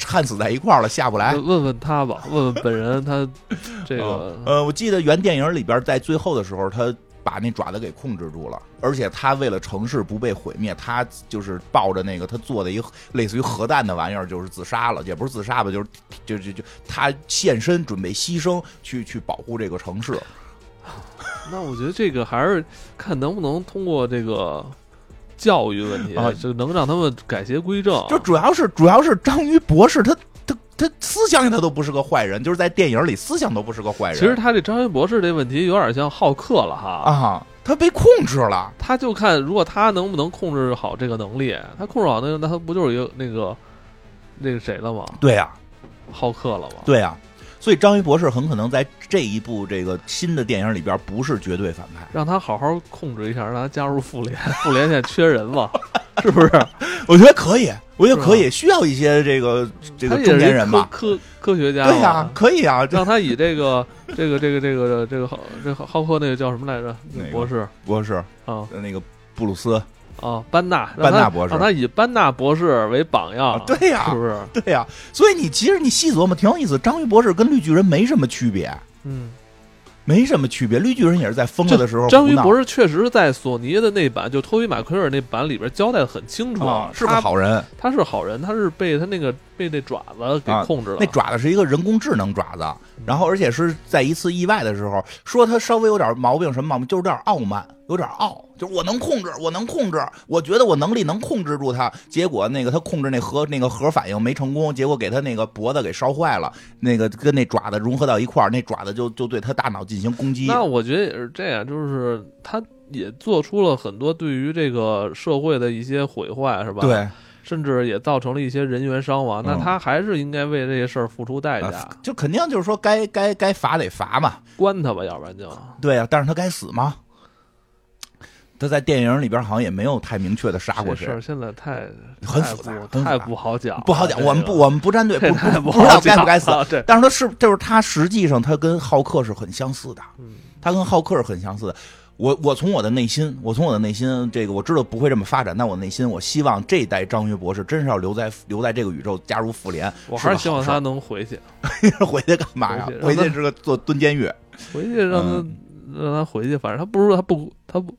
S1: 焊死在一块儿了，下不来。
S2: 问问他吧，问问本人，他 这个
S1: 呃，我记得原电影里边在最后的时候他。把那爪子给控制住了，而且他为了城市不被毁灭，他就是抱着那个他做的一个类似于核弹的玩意儿，就是自杀了，也不是自杀吧，就是就就就他现身准备牺牲去去保护这个城市。
S2: 那我觉得这个还是看能不能通过这个教育问题啊，就能让他们改邪归正。
S1: 就主要是主要是章鱼博士他。他他思想他都不是个坏人，就是在电影里思想都不是个坏人。
S2: 其实他这张鱼博士这问题有点像浩克了哈
S1: 啊，他被控制了，
S2: 他就看如果他能不能控制好这个能力，他控制好那个，那他不就是一个那个那个谁了吗？
S1: 对呀，
S2: 浩克了吗？
S1: 对呀，所以章鱼博士很可能在这一部这个新的电影里边不是绝对反派，
S2: 让他好好控制一下，让他加入复联，复联现在缺人嘛，是不是？
S1: 我觉得可以。我觉得可以，需要一些这个这个中年人吧，
S2: 科科学家。
S1: 对呀，可以啊，
S2: 让他以这个这个这个这个这个浩这浩克那个叫什么来着？博士
S1: 博士
S2: 啊，
S1: 那个布鲁斯
S2: 啊，班纳
S1: 班纳博士，
S2: 让他以班纳博士为榜样。
S1: 对呀，
S2: 是不是？
S1: 对呀，所以你其实你细琢磨挺有意思，章鱼博士跟绿巨人没什么区别。
S2: 嗯。
S1: 没什么区别，绿巨人也是在疯了的时候。
S2: 章鱼博士确实在索尼的那版，就托比马奎尔那版里边交代的很清楚，
S1: 是个好人，
S2: 他是好人，他是被他那个被那爪子给控制了。
S1: 那爪子是一个人工智能爪子，然后而且是在一次意外的时候，说他稍微有点毛病，什么毛病？就是有点傲慢。有点傲，就是我能控制，我能控制，我觉得我能力能控制住他。结果那个他控制那核那个核反应没成功，结果给他那个脖子给烧坏了，那个跟那爪子融合到一块儿，那爪子就就对他大脑进行攻击。
S2: 那我觉得也是这样，就是他也做出了很多对于这个社会的一些毁坏，是吧？
S1: 对，
S2: 甚至也造成了一些人员伤亡。那他还是应该为这些事儿付出代价。
S1: 就肯定就是说该该该罚得罚嘛，
S2: 关他吧，要不然就
S1: 对呀。但是他该死吗？他在电影里边好像也没有太明确的杀过谁。
S2: 事现在太
S1: 很复杂，
S2: 太不好讲，
S1: 不好讲。我们
S2: 不，
S1: 我们不站队，不
S2: 不
S1: 知道该不该死。但是他是，就是他实际上他跟浩克是很相似的。他跟浩克是很相似的。我我从我的内心，我从我的内心，这个我知道不会这么发展。但我内心，我希望这代章鱼博士真是要留在留在这个宇宙，加入复联。
S2: 我还是希望他能回去。
S1: 回去干嘛呀？回去 是个做蹲监狱。
S2: 回去让他让他回去，反正他不是他不他不。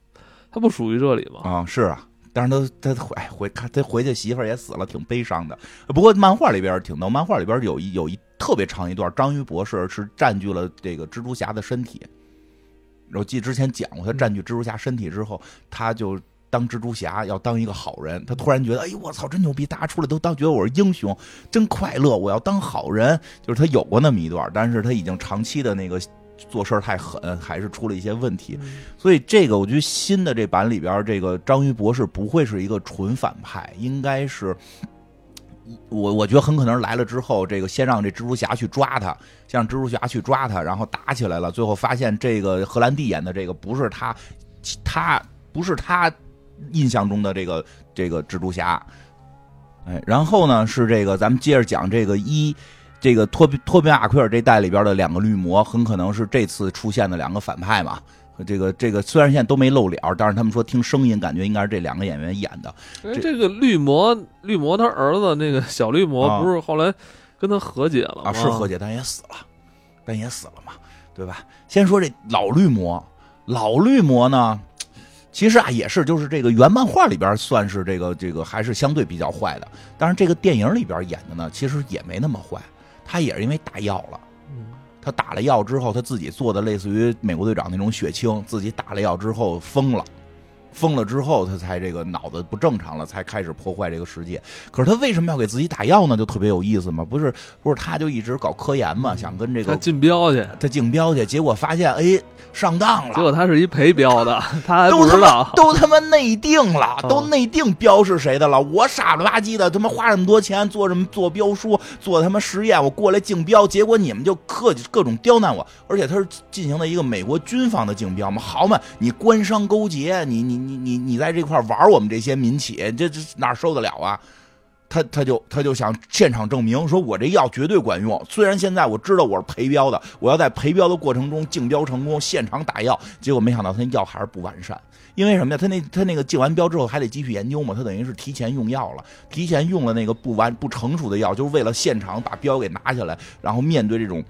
S2: 他不属于这里吧？
S1: 啊，是啊，但是他他回回看他回去媳妇儿也死了，挺悲伤的。不过漫画里边挺逗，漫画里边有一有一特别长一段，章鱼博士是占据了这个蜘蛛侠的身体。我记之前讲过，他占据蜘蛛侠身体之后，他就当蜘蛛侠，要当一个好人。他突然觉得，哎呦我操，真牛逼！大家出来都当觉得我是英雄，真快乐！我要当好人。就是他有过那么一段，但是他已经长期的那个。做事太狠，还是出了一些问题，所以这个我觉得新的这版里边，这个章鱼博士不会是一个纯反派，应该是，我我觉得很可能来了之后，这个先让这蜘蛛侠去抓他，先让蜘蛛侠去抓他，然后打起来了，最后发现这个荷兰弟演的这个不是他，他不是他印象中的这个这个蜘蛛侠，哎，然后呢是这个，咱们接着讲这个一。这个托托比马奎尔这代里边的两个绿魔，很可能是这次出现的两个反派嘛？这个这个虽然现在都没露脸，但是他们说听声音感觉应该是这两个演员演的。
S2: 这个绿魔绿魔他儿子那个小绿魔不是后来跟他和解了吗？
S1: 是和解，但也死了，但也死了嘛，对吧？先说这老绿魔，老绿魔呢，其实啊也是就是这个原漫画里边算是这个这个还是相对比较坏的，但是这个电影里边演的呢，其实也没那么坏。他也是因为打药了，他打了药之后，他自己做的类似于美国队长那种血清，自己打了药之后疯了。疯了之后，他才这个脑子不正常了，才开始破坏这个世界。可是他为什么要给自己打药呢？就特别有意思嘛。不是不是，他就一直搞科研嘛，想跟这个
S2: 竞标去，
S1: 他竞标去，结果发现哎上当了。
S2: 结果他是一陪标的，他还不
S1: 知道，都他妈内定了，都内定标是谁的了。我傻了吧唧的，他妈花这么多钱做什么做标书，做他妈实验，我过来竞标，结果你们就客气各种刁难我。而且他是进行了一个美国军方的竞标嘛，好嘛，你官商勾结，你你。你你你在这块玩我们这些民企，这这哪受得了啊？他他就他就想现场证明，说我这药绝对管用。虽然现在我知道我是陪标的，我要在陪标的过程中竞标成功，现场打药。结果没想到他那药还是不完善，因为什么呀？他那他那个竞完标之后还得继续研究嘛，他等于是提前用药了，提前用了那个不完不成熟的药，就是为了现场把标给拿下来，然后面对这种。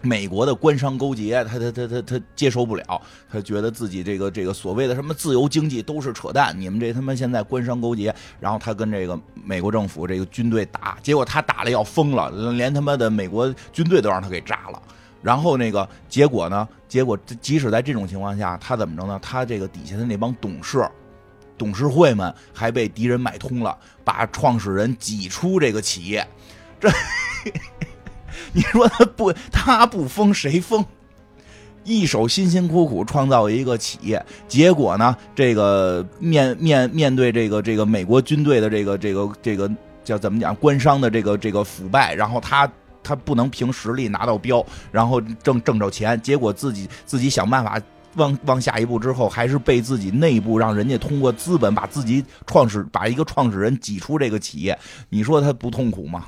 S1: 美国的官商勾结，他他他他他接受不了，他觉得自己这个这个所谓的什么自由经济都是扯淡，你们这他妈现在官商勾结，然后他跟这个美国政府这个军队打，结果他打了要疯了，连他妈的美国军队都让他给炸了，然后那个结果呢？结果即使在这种情况下，他怎么着呢？他这个底下的那帮董事、董事会们还被敌人买通了，把创始人挤出这个企业，这。你说他不他不疯谁疯？一手辛辛苦苦创造一个企业，结果呢？这个面面面对这个这个美国军队的这个这个这个叫怎么讲？官商的这个这个腐败，然后他他不能凭实力拿到标，然后挣挣着钱，结果自己自己想办法往往下一步之后，还是被自己内部让人家通过资本把自己创始把一个创始人挤出这个企业，你说他不痛苦吗？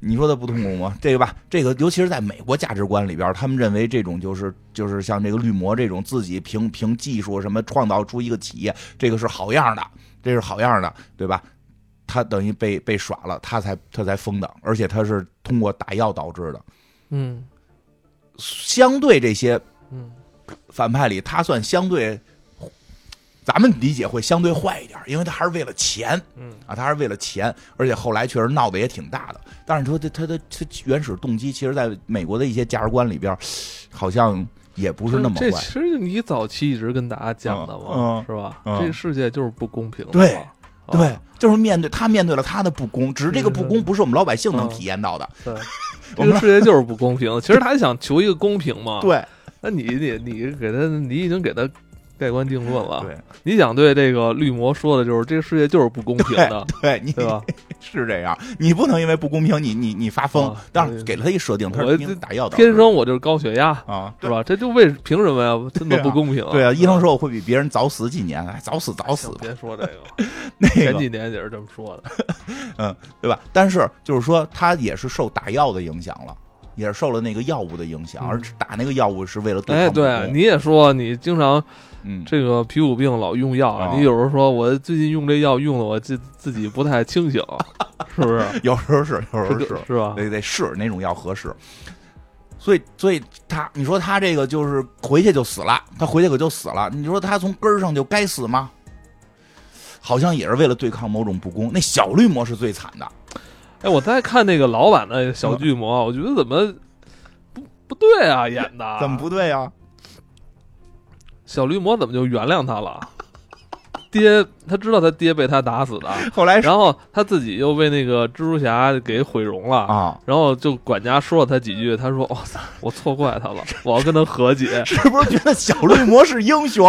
S1: 你说他不痛苦吗？这个吧，这个尤其是在美国价值观里边，他们认为这种就是就是像这个绿魔这种自己凭凭技术什么创造出一个企业，这个是好样的，这是好样的，对吧？他等于被被耍了，他才他才疯的，而且他是通过打药导致的。
S2: 嗯，
S1: 相对这些嗯反派里，他算相对。咱们理解会相对坏一点，因为他还是为了钱，
S2: 嗯
S1: 啊，他还是为了钱，而且后来确实闹得也挺大的。但是说他他的他原始动机，其实在美国的一些价值观里边，好像也不是那么坏。
S2: 这其实你早期一直跟大家讲的嘛，是吧？这个世界就是不公平。
S1: 对对，就是面对他面对了他的不公，只是这个不公不是我们老百姓能体验到的。
S2: 对，这个世界就是不公平。其实他想求一个公平嘛。
S1: 对，
S2: 那你你你给他，你已经给他。盖棺定论了。
S1: 对，
S2: 你想对这个绿魔说的就是这个世界就是不公平的。
S1: 对，你
S2: 对吧？
S1: 是这样，你不能因为不公平，你你你发疯。但是给了他一设定，他是打药的，
S2: 天生我就是高血压
S1: 啊，
S2: 是吧？这就为凭什么呀？真的不公平？
S1: 对啊，医生说我会比别人早死几年，早死早死。
S2: 别说这个，
S1: 那
S2: 前几年也是这么说的，
S1: 嗯，对吧？但是就是说，他也是受打药的影响了。也是受了那个药物的影响，而打那个药物是为了对抗。
S2: 哎，对，你也说你经常。
S1: 嗯，
S2: 这个皮肤病老用药，你有时候说我最近用这药用的我自自己不太清醒，是不是？
S1: 有时候是，有时候是，
S2: 是吧？
S1: 得得试哪种药合适。所以，所以他，你说他这个就是回去就死了，他回去可就死了。你说他从根儿上就该死吗？好像也是为了对抗某种不公。那小绿魔是最惨的。
S2: 哎，我在看那个老版的小巨魔，我觉得怎么不不对啊？演的
S1: 怎么不对啊？
S2: 小绿魔怎么就原谅他了？爹，他知道他爹被他打死的。
S1: 后来，
S2: 然后他自己又被那个蜘蛛侠给毁容了
S1: 啊。
S2: 然后就管家说了他几句，他说：“哇塞，我错怪他了，我要跟他和解。”
S1: 是不是觉得小绿魔是英雄？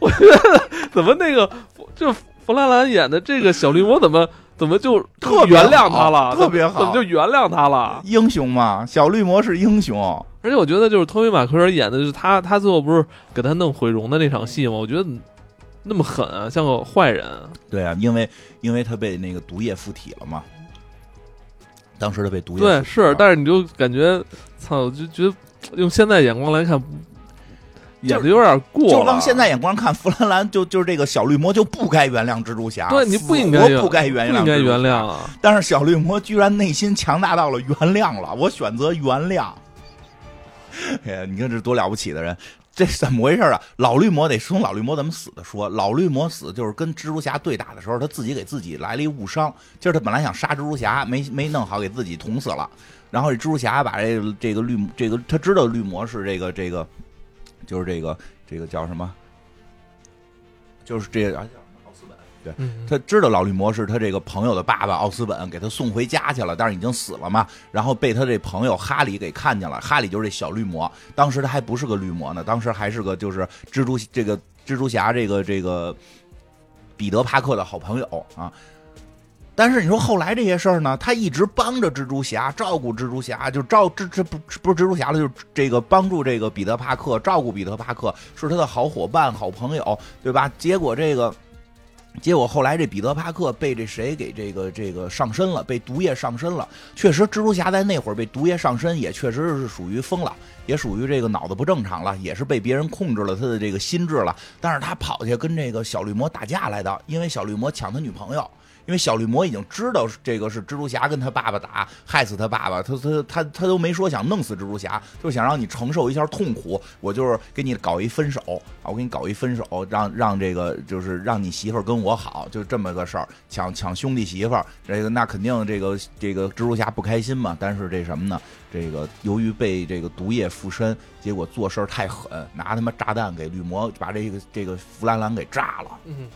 S2: 我觉得怎么那个就弗兰兰演的这个小绿魔怎么怎么就
S1: 特
S2: 原谅他了？
S1: 特别好，
S2: 怎么就原谅他了？
S1: 英雄嘛，小绿魔是英雄。
S2: 而且我觉得，就是托比马奎尔演的，就是他，他最后不是给他弄毁容的那场戏吗？我觉得那么狠啊，像个坏人。
S1: 对啊，因为因为他被那个毒液附体了嘛。当时他被毒液
S2: 对是，但是你就感觉，操，就觉得用现在眼光来看，演的有点过。
S1: 就往现在眼光看，弗兰兰就就是这个小绿魔就不该原谅蜘蛛侠。
S2: 对，你不应该
S1: 不该原谅，
S2: 应该原谅啊！
S1: 但是小绿魔居然内心强大到了原谅了，我选择原谅。哎呀，你看这多了不起的人！这是怎么回事啊？老绿魔得从老绿魔怎么死的说。老绿魔死就是跟蜘蛛侠对打的时候，他自己给自己来了一误伤。就是他本来想杀蜘蛛侠，没没弄好，给自己捅死了。然后这蜘蛛侠把这这个绿这个他知道绿魔是这个这个，就是这个这个叫什么？就是这啊。他知道老绿魔是他这个朋友的爸爸奥斯本，给他送回家去了，但是已经死了嘛。然后被他这朋友哈里给看见了，哈里就是这小绿魔。当时他还不是个绿魔呢，当时还是个就是蜘蛛这个蜘蛛侠这个这个彼得帕克的好朋友啊。但是你说后来这些事儿呢，他一直帮着蜘蛛侠，照顾蜘蛛侠，就照这这不不是蜘蛛侠了，就是这个帮助这个彼得帕克，照顾彼得帕克，是他的好伙伴、好朋友，对吧？结果这个。结果后来这彼得帕克被这谁给这个这个上身了，被毒液上身了。确实，蜘蛛侠在那会儿被毒液上身，也确实是属于疯了，也属于这个脑子不正常了，也是被别人控制了他的这个心智了。但是他跑去跟这个小绿魔打架来的，因为小绿魔抢他女朋友。因为小绿魔已经知道这个是蜘蛛侠跟他爸爸打，害死他爸爸，他他他他都没说想弄死蜘蛛侠，就想让你承受一下痛苦。我就是给你搞一分手啊，我给你搞一分手，让让这个就是让你媳妇儿跟我好，就这么个事儿，抢抢兄弟媳妇儿，这个那肯定这个这个蜘蛛侠不开心嘛。但是这什么呢？这个由于被这个毒液附身，结果做事太狠，拿他妈炸弹给绿魔把这个这个弗兰兰给炸了，
S2: 嗯，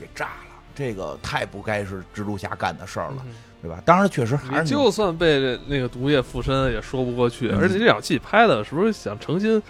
S1: 给炸了。这个太不该是蜘蛛侠干的事儿了，对吧？当然，确实还是
S2: 就算被那个毒液附身，也说不过去。而且这场戏拍的是不是想诚心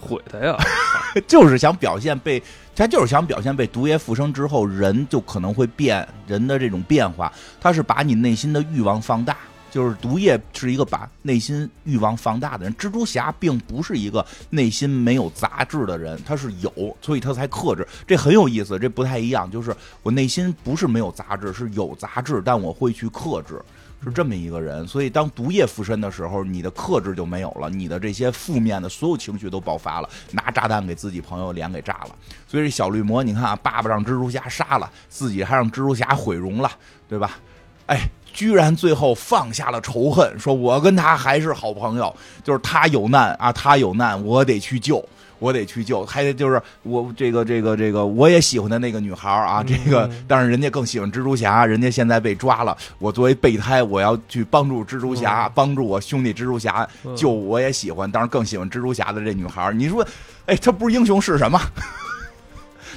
S2: 毁他呀？
S1: 就是想表现被他就是想表现被毒液附身之后，人就可能会变，人的这种变化，他是把你内心的欲望放大。就是毒液是一个把内心欲望放大的人，蜘蛛侠并不是一个内心没有杂质的人，他是有，所以他才克制。这很有意思，这不太一样。就是我内心不是没有杂质，是有杂质，但我会去克制，是这么一个人。所以当毒液附身的时候，你的克制就没有了，你的这些负面的所有情绪都爆发了，拿炸弹给自己朋友脸给炸了。所以这小绿魔，你看啊，爸爸让蜘蛛侠杀了，自己还让蜘蛛侠毁容了，对吧？哎。居然最后放下了仇恨，说我跟他还是好朋友，就是他有难啊，他有难，我得去救，我得去救，还得就是我这个这个这个我也喜欢的那个女孩啊，这个但是人家更喜欢蜘蛛侠，人家现在被抓了，我作为备胎，我要去帮助蜘蛛侠，帮助我兄弟蜘蛛侠救，我也喜欢，当然更喜欢蜘蛛侠的这女孩，你说，哎，他不是英雄是什么？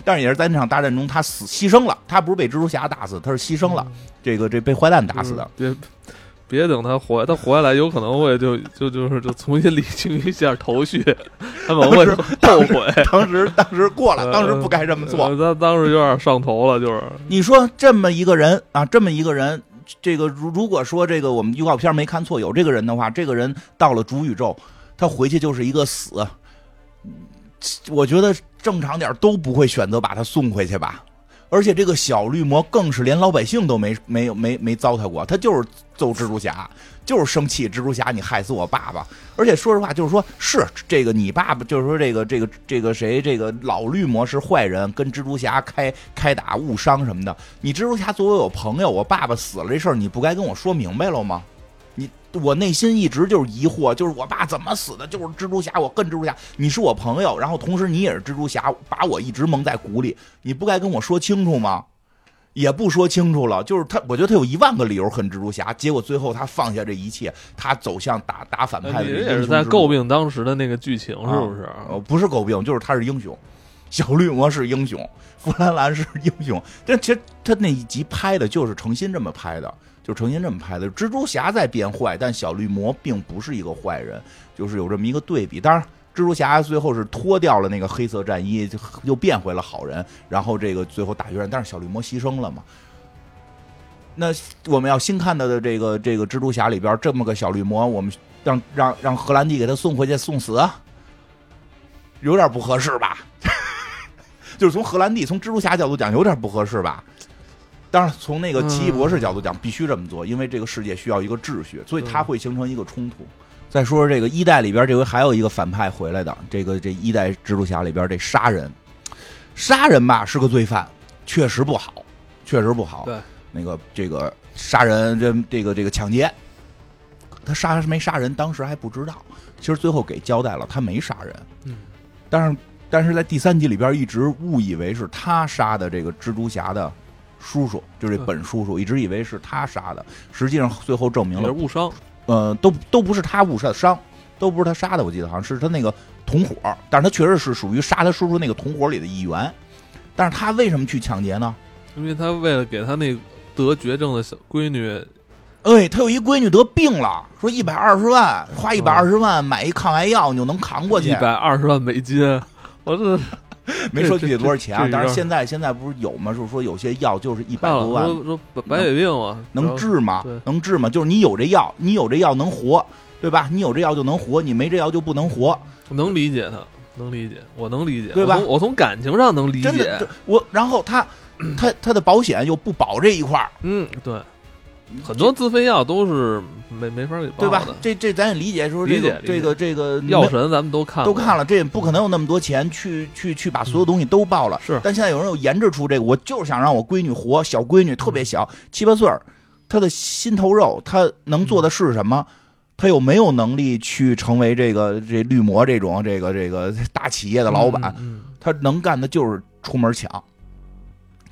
S1: 但是也是在那场大战中，他死牺牲了。他不是被蜘蛛侠打死，他是牺牲了。这个这被坏蛋打死的。
S2: 别别等他活，他活下来有可能会就就就是就重新理清一下头绪，他们会后悔。
S1: 当时当时过了，当时不该这么做。
S2: 他当时有点上头了，就是
S1: 你说这么一个人啊，这么一个人，这个如如果说这个我们预告片没看错，有这个人的话，这个人到了主宇宙，他回去就是一个死。我觉得。正常点都不会选择把他送回去吧，而且这个小绿魔更是连老百姓都没没有没没糟蹋过，他就是揍蜘蛛侠，就是生气蜘蛛侠你害死我爸爸，而且说实话就是说是这个你爸爸就是说这个这个这个谁这个老绿魔是坏人，跟蜘蛛侠开开打误伤什么的，你蜘蛛侠作为我朋友，我爸爸死了这事儿你不该跟我说明白了吗？我内心一直就是疑惑，就是我爸怎么死的？就是蜘蛛侠，我恨蜘蛛侠。你是我朋友，然后同时你也是蜘蛛侠，把我一直蒙在鼓里，你不该跟我说清楚吗？也不说清楚了，就是他，我觉得他有一万个理由恨蜘蛛侠，结果最后他放下这一切，他走向打打反派的
S2: 也是在诟病当时的那个剧情，是不是？
S1: 呃，不是诟病，就是他是英雄，小绿魔是英雄，弗兰兰是英雄。但其实他那一集拍的就是诚心这么拍的。就成心这么拍的，蜘蛛侠在变坏，但小绿魔并不是一个坏人，就是有这么一个对比。当然，蜘蛛侠最后是脱掉了那个黑色战衣，就又变回了好人。然后这个最后打决战，但是小绿魔牺牲了嘛？那我们要新看到的这个这个蜘蛛侠里边这么个小绿魔，我们让让让荷兰弟给他送回去送死，有点不合适吧？就是从荷兰弟从蜘蛛侠角度讲，有点不合适吧？当然，从那个奇异博士角度讲，必须这么做，因为这个世界需要一个秩序，所以它会形成一个冲突。再说说这个一代里边，这回还有一个反派回来的，这个这一代蜘蛛侠里边这杀人，杀人吧是个罪犯，确实不好，确实不好。
S2: 对，
S1: 那个这个杀人这这个这个抢劫，他杀没杀人，当时还不知道，其实最后给交代了，他没杀人。
S2: 嗯，
S1: 但是但是在第三集里边一直误以为是他杀的这个蜘蛛侠的叔叔，就是这本叔叔，一直以为是他杀的，实际上最后证明了
S2: 误伤。
S1: 呃，都都不是他误杀的伤，都不是他杀的，我记得好像是他那个同伙，但是他确实是属于杀他叔叔那个同伙里的一员。但是他为什么去抢劫呢？
S2: 因为他为了给他那得绝症的小闺女，
S1: 哎，他有一闺女得病了，说一百二十万，花一百二十万买一抗癌药，你就能扛过去。
S2: 一百二十万美金，我这
S1: 没说具体多少钱啊？但是现在现在不是有吗？就是说有些药就是一百多万，
S2: 说说白血病啊，
S1: 能治吗？能治吗？就是你有这药，你有这药能活，对吧？你有这药就能活，你没这药就不能活。
S2: 能理解他，能理解，我能理解，
S1: 对吧？
S2: 我从感情上能理解。
S1: 我然后他他他的保险又不保这一块儿，
S2: 嗯，对。很多自费药都是没没法给报
S1: 的，对吧？这这咱也理解，说
S2: 这个
S1: 这个这个
S2: 药神咱们都看
S1: 都看了，这也不可能有那么多钱去去去把所有东西都报了。
S2: 是，
S1: 但现在有人又研制出这个，我就是想让我闺女活，小闺女特别小，七八岁儿，她的心头肉，她能做的是什么？她有没有能力去成为这个这绿魔这种这个这个大企业的老板，她能干的就是出门抢。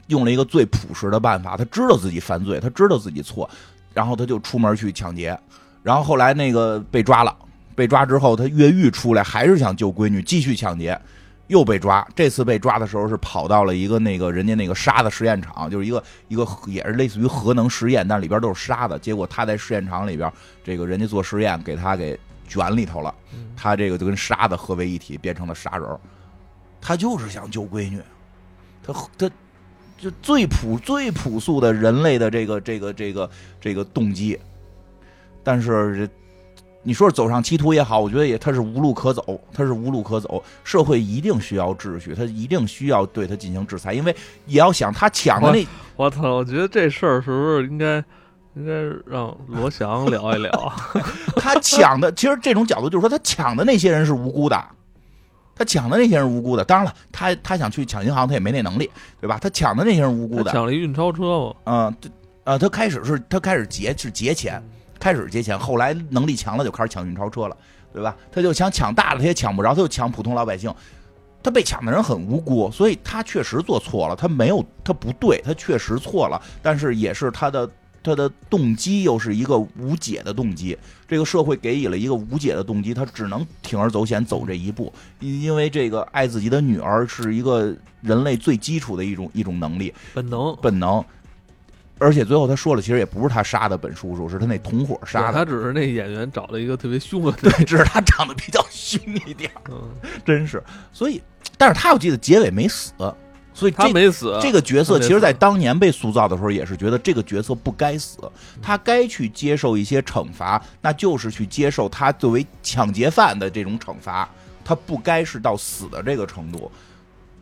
S1: 用了一个最朴实的办法，他知道自己犯罪，他知道自己错，然后他就出门去抢劫，然后后来那个被抓了，被抓之后他越狱出来，还是想救闺女，继续抢劫，又被抓。这次被抓的时候是跑到了一个那个人家那个沙子实验场，就是一个一个也是类似于核能实验，但里边都是沙子。结果他在试验场里边，这个人家做实验给他给卷里头了，他这个就跟沙子合为一体，变成了沙人。他就是想救闺女，他他。就最朴最朴素的人类的这个这个这个这个动机，但是你说走上歧途也好，我觉得也他是无路可走，他是无路可走。社会一定需要秩序，他一定需要对他进行制裁，因为也要想他抢的那……
S2: 我操！我觉得这事儿是不是应该应该让罗翔聊一聊？
S1: 他抢的，其实这种角度就是说，他抢的那些人是无辜的。他抢的那些人无辜的，当然了，他他想去抢银行，他也没那能力，对吧？他抢的那些人无辜的，
S2: 抢了一运钞车嘛。
S1: 嗯，呃，他开始是他开始劫是劫钱，开始劫钱，后来能力强了就开始抢运钞车了，对吧？他就想抢大的，他也抢不着，他就抢普通老百姓。他被抢的人很无辜，所以他确实做错了，他没有他不对，他确实错了，但是也是他的。他的动机又是一个无解的动机，这个社会给予了一个无解的动机，他只能铤而走险走这一步，因为这个爱自己的女儿是一个人类最基础的一种一种能力。
S2: 本能。
S1: 本能，而且最后他说了，其实也不是他杀的本叔叔，是他那同伙杀的，
S2: 他只是那演员找了一个特别凶的，
S1: 对，只是他长得比较凶一点，嗯，真是，所以，但是他我记得结尾没死。所以
S2: 他没死。
S1: 这个角色其实，在当年被塑造的时候，也是觉得这个角色不该死，他该去接受一些惩罚，那就是去接受他作为抢劫犯的这种惩罚，他不该是到死的这个程度，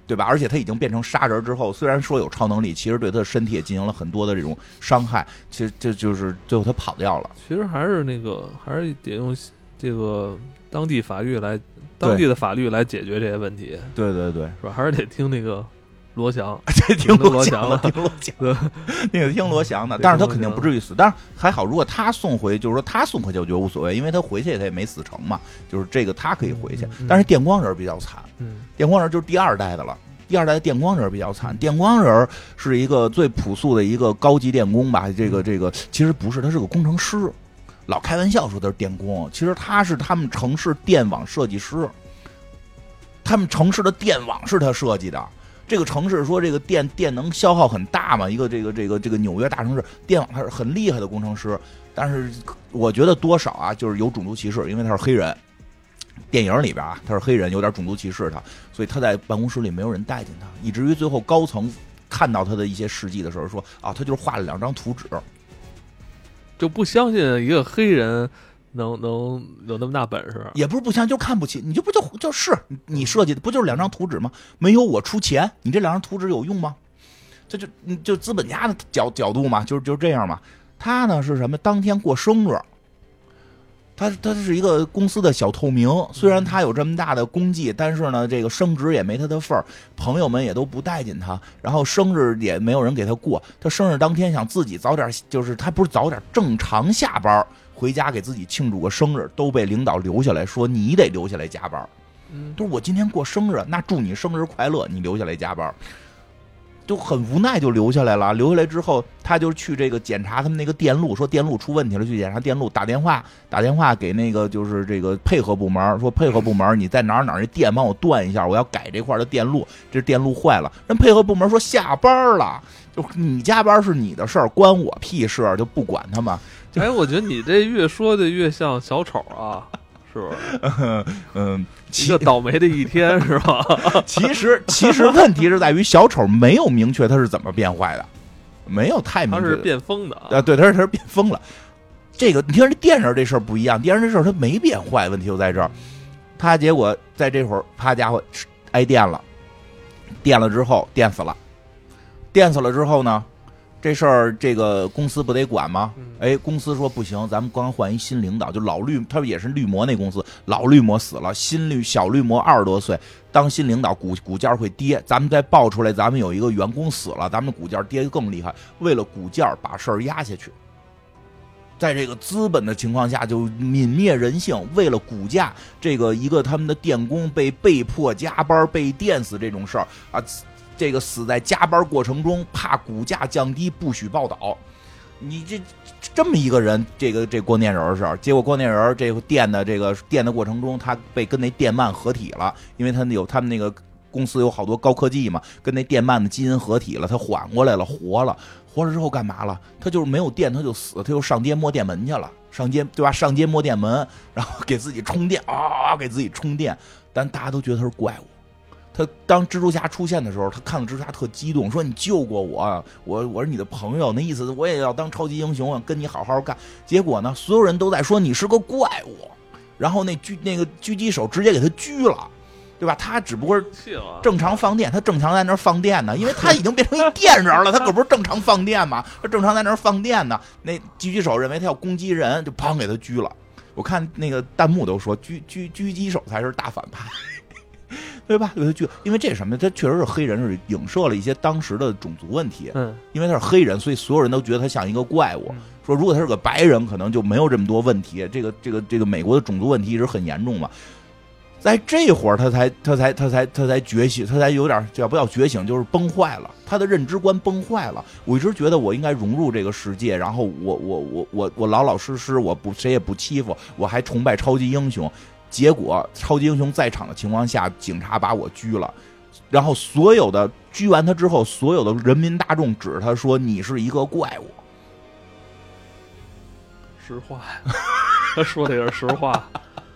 S1: 对吧？而且他已经变成杀人之后，虽然说有超能力，其实对他的身体也进行了很多的这种伤害，其实这就是最后他跑掉了。
S2: 其实还是那个，还是得用这个当地法律来，当地的法律来解决这些问题。
S1: 对对对，
S2: 是吧？还是得听那个。罗翔，
S1: 这听罗
S2: 翔
S1: 了，听罗翔的，那个听罗翔的，但是他肯定不至于死。但是还好，如果他送回，就是说他送回去，我觉得无所谓，因为他回去他也没死成嘛。就是这个他可以回去，但是电光人比较惨。电光人就是第二代的了，第二代的电光人比较惨。电光人是一个最朴素的一个高级电工吧？这个这个其实不是，他是个工程师，老开玩笑说他是电工，其实他是他们城市电网设计师，他们城市的电网是他设计的。这个城市说这个电电能消耗很大嘛？一个这个这个这个纽约大城市，电网他是很厉害的工程师，但是我觉得多少啊，就是有种族歧视，因为他是黑人。电影里边啊，他是黑人，有点种族歧视他，所以他在办公室里没有人待见他，以至于最后高层看到他的一些事迹的时候说啊，他就是画了两张图纸，
S2: 就不相信一个黑人。能能有那么大本事？
S1: 也不是不相信，就看不起你，就不就就是你设计的，不就是两张图纸吗？没有我出钱，你这两张图纸有用吗？这就就资本家的角角度嘛，就是就这样嘛。他呢是什么？当天过生日，他他是一个公司的小透明，虽然他有这么大的功绩，但是呢，这个升职也没他的份儿，朋友们也都不待见他，然后生日也没有人给他过。他生日当天想自己早点，就是他不是早点正常下班。回家给自己庆祝个生日，都被领导留下来说你得留下来加班，
S2: 嗯，
S1: 都是我今天过生日，那祝你生日快乐，你留下来加班。就很无奈，就留下来了。留下来之后，他就去这个检查他们那个电路，说电路出问题了，去检查电路。打电话打电话给那个就是这个配合部门，说配合部门你在哪儿哪儿那电帮我断一下，我要改这块的电路，这电路坏了。人配合部门说下班了，就你加班是你的事儿，关我屁事，就不管他们。
S2: 哎，我觉得你这越说的越像小丑啊。是不
S1: 是？嗯，
S2: 一个倒霉的一天是吧？
S1: 其实，其实问题是在于小丑没有明确他是怎么变坏的，没有太明确。
S2: 他是变疯的
S1: 啊！对，他是他是变疯了。这个你听这电视这事儿不一样，电视这事儿他没变坏，问题就在这儿。他结果在这会儿，啪家伙挨电了，电了之后电死了，电死了之后呢？这事儿，这个公司不得管吗？哎，公司说不行，咱们刚换一新领导，就老绿，他也是绿魔那公司，老绿魔死了，新绿小绿魔二十多岁当新领导，股股价会跌。咱们再爆出来，咱们有一个员工死了，咱们股价跌得更厉害。为了股价把事儿压下去，在这个资本的情况下就泯灭人性，为了股价，这个一个他们的电工被被迫加班被电死这种事儿啊。这个死在加班过程中，怕股价降低，不许报道。你这这么一个人，这个这光电人是，结果光电人这个电的这个电的过程中，他被跟那电鳗合体了，因为他有他们那个公司有好多高科技嘛，跟那电鳗的基因合体了，他缓过来了，活了，活了之后干嘛了？他就是没有电，他就死，他就上街摸电门去了，上街对吧？上街摸电门，然后给自己充电啊，给自己充电，但大家都觉得他是怪物。他当蜘蛛侠出现的时候，他看到蜘蛛侠特激动，说：“你救过我，我我是你的朋友，那意思我也要当超级英雄，跟你好好干。”结果呢，所有人都在说你是个怪物，然后那狙那个狙击手直接给他狙了，对吧？他只不过是正常放电，他正常在那儿放电呢，因为他已经变成一电人了，他可不是正常放电嘛，他正常在那儿放电呢。那狙击手认为他要攻击人，就砰给他狙了。我看那个弹幕都说狙狙狙击手才是大反派。对吧？有些剧，因为这是什么？他确实是黑人，是影射了一些当时的种族问题。
S2: 嗯，
S1: 因为他是黑人，所以所有人都觉得他像一个怪物。说如果他是个白人，可能就没有这么多问题。这个这个这个美国的种族问题一直很严重嘛。在这会儿，他才他才他才他才觉醒，他才有点叫不叫觉醒，就是崩坏了。他的认知观崩坏了。我一直觉得我应该融入这个世界，然后我我我我我老老实实，我不谁也不欺负，我还崇拜超级英雄。结果，超级英雄在场的情况下，警察把我拘了，然后所有的拘完他之后，所有的人民大众指他说：“你是一个怪物。”
S2: 实话，他说的也是实话，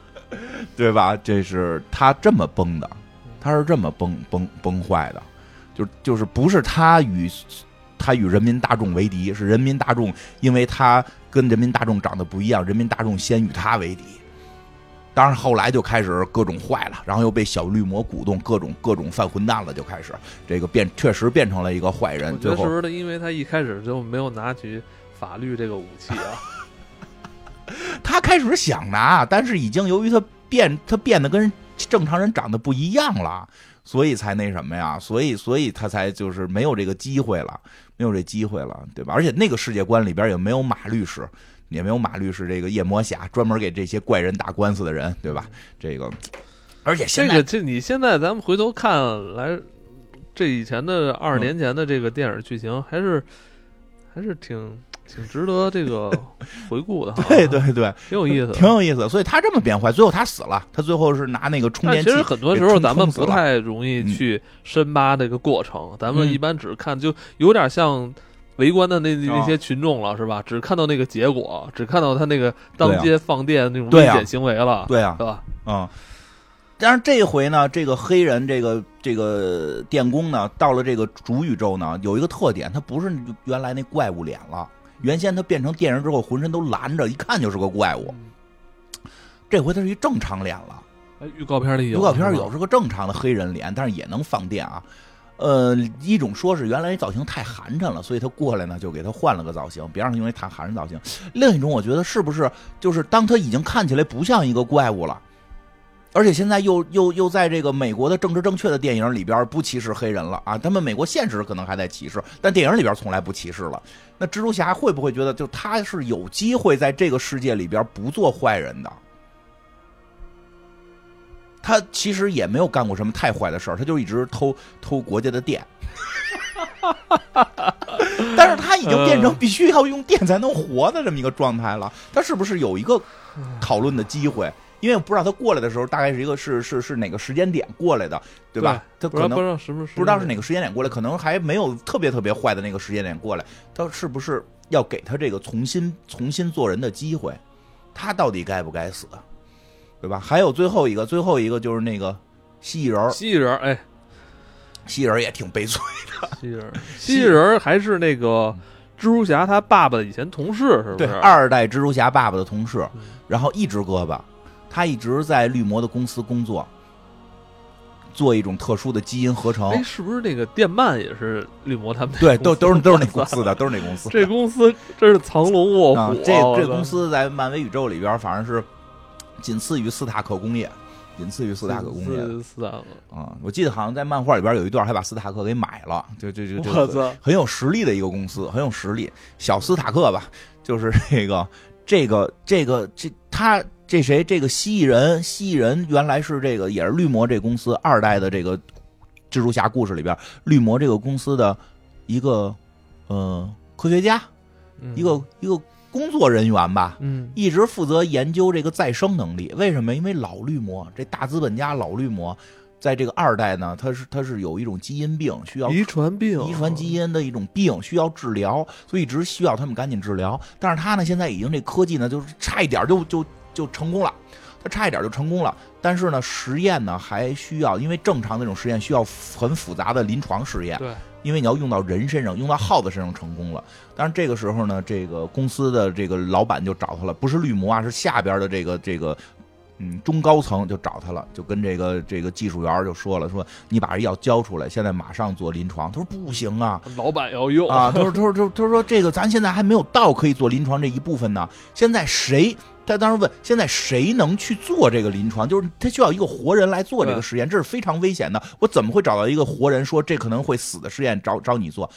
S1: 对吧？这是他这么崩的，他是这么崩崩崩坏的，就就是不是他与他与人民大众为敌，是人民大众因为他跟人民大众长得不一样，人民大众先与他为敌。当然，后来就开始各种坏了，然后又被小绿魔鼓动，各种各种犯混蛋了，就开始这个变，确实变成了一个坏人。最后，
S2: 因为他一开始就没有拿起法律这个武器啊？
S1: 他开始想拿，但是已经由于他变，他变得跟正常人长得不一样了，所以才那什么呀？所以，所以他才就是没有这个机会了，没有这机会了，对吧？而且那个世界观里边也没有马律师。也没有马律师这个夜魔侠专门给这些怪人打官司的人，对吧？这个，而且
S2: 这个这你现在咱们回头看来，这以前的二十年前的这个电影剧情还是还是挺挺值得这个回顾的。
S1: 对对对，
S2: 挺有意思，
S1: 挺有意思。所以他这么变坏，最后他死了。他最后是拿那个充电器。
S2: 其实很多时候咱们不太容易去深扒这个过程，咱们一般只看，就有点像。围观的那那些群众了是吧？只看到那个结果，只看到他那个当街放电那种危险行为了，
S1: 对啊，
S2: 是吧？
S1: 嗯。但是这回呢，这个黑人这个这个电工呢，到了这个主宇宙呢，有一个特点，他不是原来那怪物脸了。原先他变成电人之后，浑身都蓝着，一看就是个怪物。这回他是一正常脸了。
S2: 哎，预告片里
S1: 有，预告片有是个正常的黑人脸，但是也能放电啊。呃，一种说是原来造型太寒碜了，所以他过来呢就给他换了个造型，别让他因为太寒碜造型。另一种我觉得是不是就是当他已经看起来不像一个怪物了，而且现在又又又在这个美国的政治正确的电影里边不歧视黑人了啊，他们美国现实可能还在歧视，但电影里边从来不歧视了。那蜘蛛侠会不会觉得就他是有机会在这个世界里边不做坏人的？他其实也没有干过什么太坏的事儿，他就一直偷偷国家的电。但是他已经变成必须要用电才能活的这么一个状态了。他是不是有一个讨论的机会？因为我不知道他过来的时候大概是一个是是是哪个时间点过来的，对吧？他可能
S2: 不知道什么
S1: 不知道是哪个时间点过来，可能还没有特别特别坏的那个时间点过来。他是不是要给他这个重新重新做人的机会？他到底该不该死？对吧？还有最后一个，最后一个就是那个蜥蜴人。
S2: 蜥蜴人，哎，
S1: 蜥蜴人也挺悲催
S2: 的。蜥蜴人，蜥蜴人还是那个蜘蛛侠他爸爸的以前同事，是不是？
S1: 对，二代蜘蛛侠爸爸的同事，然后一只胳膊。他一直在绿魔的公司工作，做一种特殊的基因合成。
S2: 哎，是不是那个电鳗也是绿魔他们？
S1: 对，都都是都是那公司的，都是那公司。
S2: 这公司真是藏龙卧虎。
S1: 这这公司在漫威宇宙里边，反正是仅次于斯塔克工业，仅次于斯塔克工业。
S2: 斯塔克
S1: 啊，我记得好像在漫画里边有一段还把斯塔克给买了，就就就就很有实力的一个公司，很有实力。小斯塔克吧，就是这个这个这个这他。这谁？这个蜥蜴人，蜥蜴人原来是这个，也是绿魔这公司二代的这个蜘蛛侠故事里边，绿魔这个公司的一个呃科学家，一个一个工作人员吧，
S2: 嗯，
S1: 一直负责研究这个再生能力。为什么？因为老绿魔这大资本家老绿魔。在这个二代呢，他是他是有一种基因病，需要
S2: 遗传病、
S1: 遗传基因的一种病，需要治疗，所以一直需要他们赶紧治疗。但是他呢，现在已经这科技呢，就是差一点就就就成功了，他差一点就成功了。但是呢，实验呢还需要，因为正常那种实验需要很复杂的临床实验，
S2: 对，
S1: 因为你要用到人身上，用到耗子身上成功了。但是这个时候呢，这个公司的这个老板就找他了，不是绿魔啊，是下边的这个这个。嗯，中高层就找他了，就跟这个这个技术员就说了，说你把这药交出来，现在马上做临床。他说不行啊，
S2: 老板要用
S1: 啊。他说他说他他说这个咱现在还没有到可以做临床这一部分呢。现在谁？他当时问，现在谁能去做这个临床？就是他需要一个活人来做这个实验，这是非常危险的。我怎么会找到一个活人说这可能会死的实验找找你做？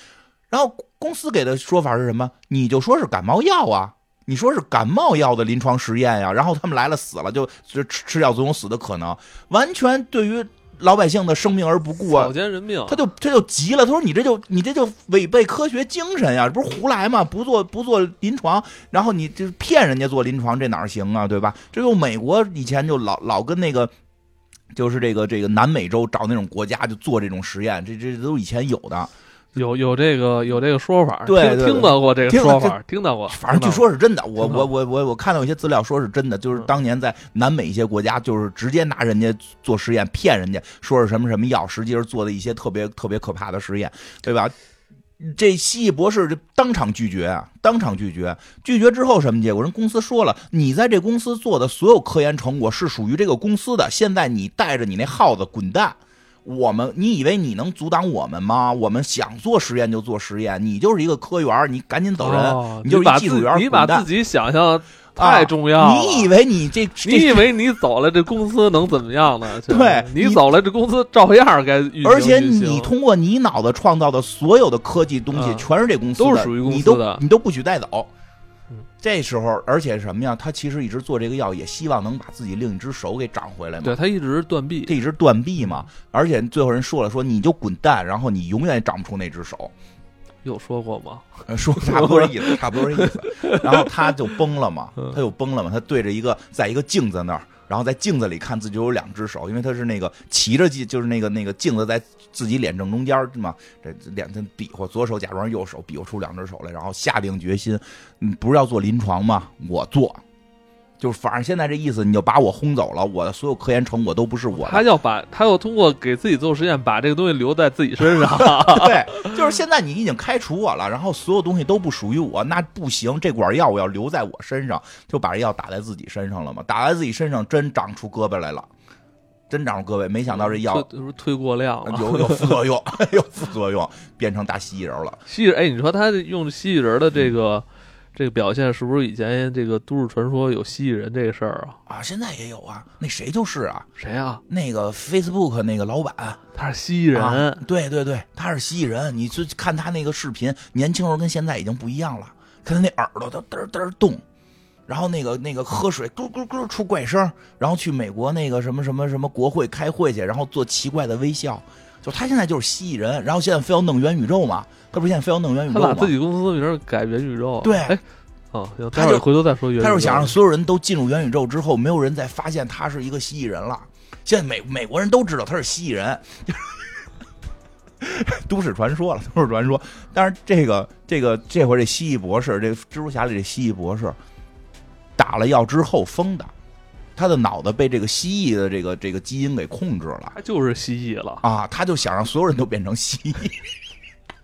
S1: 然后公司给的说法是什么？你就说是感冒药啊。你说是感冒药的临床实验呀，然后他们来了死了，就吃吃药总有死的可能，完全对于老百姓的生命而不顾啊，
S2: 草菅人命，
S1: 他就他就急了，他说你这就你这就违背科学精神呀，这不是胡来吗？不做不做临床，然后你就骗人家做临床，这哪行啊，对吧？这就美国以前就老老跟那个，就是这个这个南美洲找那种国家就做这种实验，这这都以前有的。
S2: 有有这个有这个说法，
S1: 对，
S2: 听到过这个说法，听到过。
S1: 反正据说是真的，我我我我我看到一些资料说是真的，就是当年在南美一些国家，就是直接拿人家做实验骗人家，说是什么什么药，实际上做的一些特别特别可怕的实验，对吧？这蜥蜴博士就当场拒绝啊，当场拒绝，拒绝之后什么结果？人公司说了，你在这公司做的所有科研成果是属于这个公司的，现在你带着你那耗子滚蛋。我们，你以为你能阻挡我们吗？我们想做实验就做实验，你就是一个科员，你赶紧走人，
S2: 你
S1: 就是一技术员，
S2: 你把自己想象太重要
S1: 了。你以为你这，
S2: 你以为你走了，这公司能怎么样呢？
S1: 对
S2: 你走了，这公司照样该运
S1: 而且你通过你脑子创造的所有的科技东西，全是这公司
S2: 的，都是属于公
S1: 司的，你都不许带走。这时候，而且什么呀？他其实一直做这个药，也希望能把自己另一只手给长回来嘛。
S2: 对他一直断臂，
S1: 他一直断臂嘛。而且最后人说了，说你就滚蛋，然后你永远长不出那只手。
S2: 有说过吗？
S1: 说差不多这意思，差不多这意思。然后他就崩了嘛，他就崩了嘛。他对着一个，在一个镜子那儿。然后在镜子里看自己有两只手，因为他是那个骑着镜，就是那个那个镜子在自己脸正中间嘛，这脸他比划，左手假装右手比划出两只手来，然后下定决心，嗯，不是要做临床吗？我做。就是反正现在这意思，你就把我轰走了，我的所有科研成果都不是我的。
S2: 他要把他要通过给自己做实验，把这个东西留在自己身上。
S1: 对，就是现在你已经开除我了，然后所有东西都不属于我，那不行，这管药我要留在我身上，就把这药打在自己身上了嘛。打在自己身上，真长出胳膊来了，真长出胳膊。没想到这药是
S2: 推过量，
S1: 有有副作用，有副作用，变成大蜥蜴人了。
S2: 蜥蜴，哎，你说他用蜥蜴人的这个。这个表现是不是以前这个都市传说有蜥蜴人这个事儿
S1: 啊？啊，现在也有啊。那谁就是啊？
S2: 谁啊？
S1: 那个 Facebook 那个老板，
S2: 他是蜥蜴人。
S1: 对对对，他是蜥蜴人。你去看他那个视频，年轻时候跟现在已经不一样了。看他那耳朵都嘚嘚动，然后那个那个喝水咕咕咕出怪声，然后去美国那个什么什么什么国会开会去，然后做奇怪的微笑。就他现在就是蜥蜴人，然后现在非要弄元宇宙嘛？他不是现在非要弄元宇宙吗？
S2: 他把自己公司的名改元宇宙。
S1: 对，
S2: 哎，哦，待会儿回头再说元宇宙。
S1: 他就想让所有人都进入元宇宙之后，没有人再发现他是一个蜥蜴人了。现在美美国人都知道他是蜥蜴人。都市传说了，都市传说。但是这个这个这回这蜥蜴博士，这蜘蛛侠里这蜥蜴博士打了药之后疯的，他的脑子被这个蜥蜴的这个这个基因给控制了，
S2: 他就是蜥蜴了
S1: 啊！他就想让所有人都变成蜥蜴，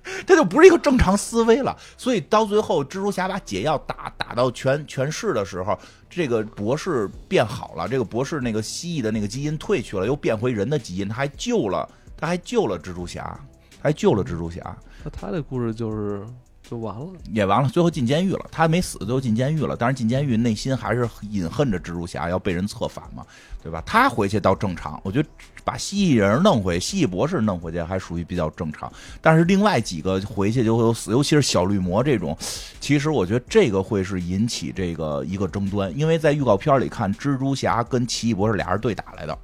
S1: 他就不是一个正常思维了。所以到最后，蜘蛛侠把解药打打到全全市的时候，这个博士变好了，这个博士那个蜥蜴的那个基因退去了，又变回人的基因，他还救了。他还救了蜘蛛侠，还救了蜘蛛侠。
S2: 那他的故事就是就完了，
S1: 也完了。最后进监狱了，他没死，最后进监狱了。但是进监狱内心还是隐恨着蜘蛛侠，要被人策反嘛，对吧？他回去到正常，我觉得把蜥蜴人弄回，蜥蜴博士弄回去还属于比较正常。但是另外几个回去就会有死，尤其是小绿魔这种，其实我觉得这个会是引起这个一个争端，因为在预告片里看，蜘蛛侠跟奇异博士俩人对打来的，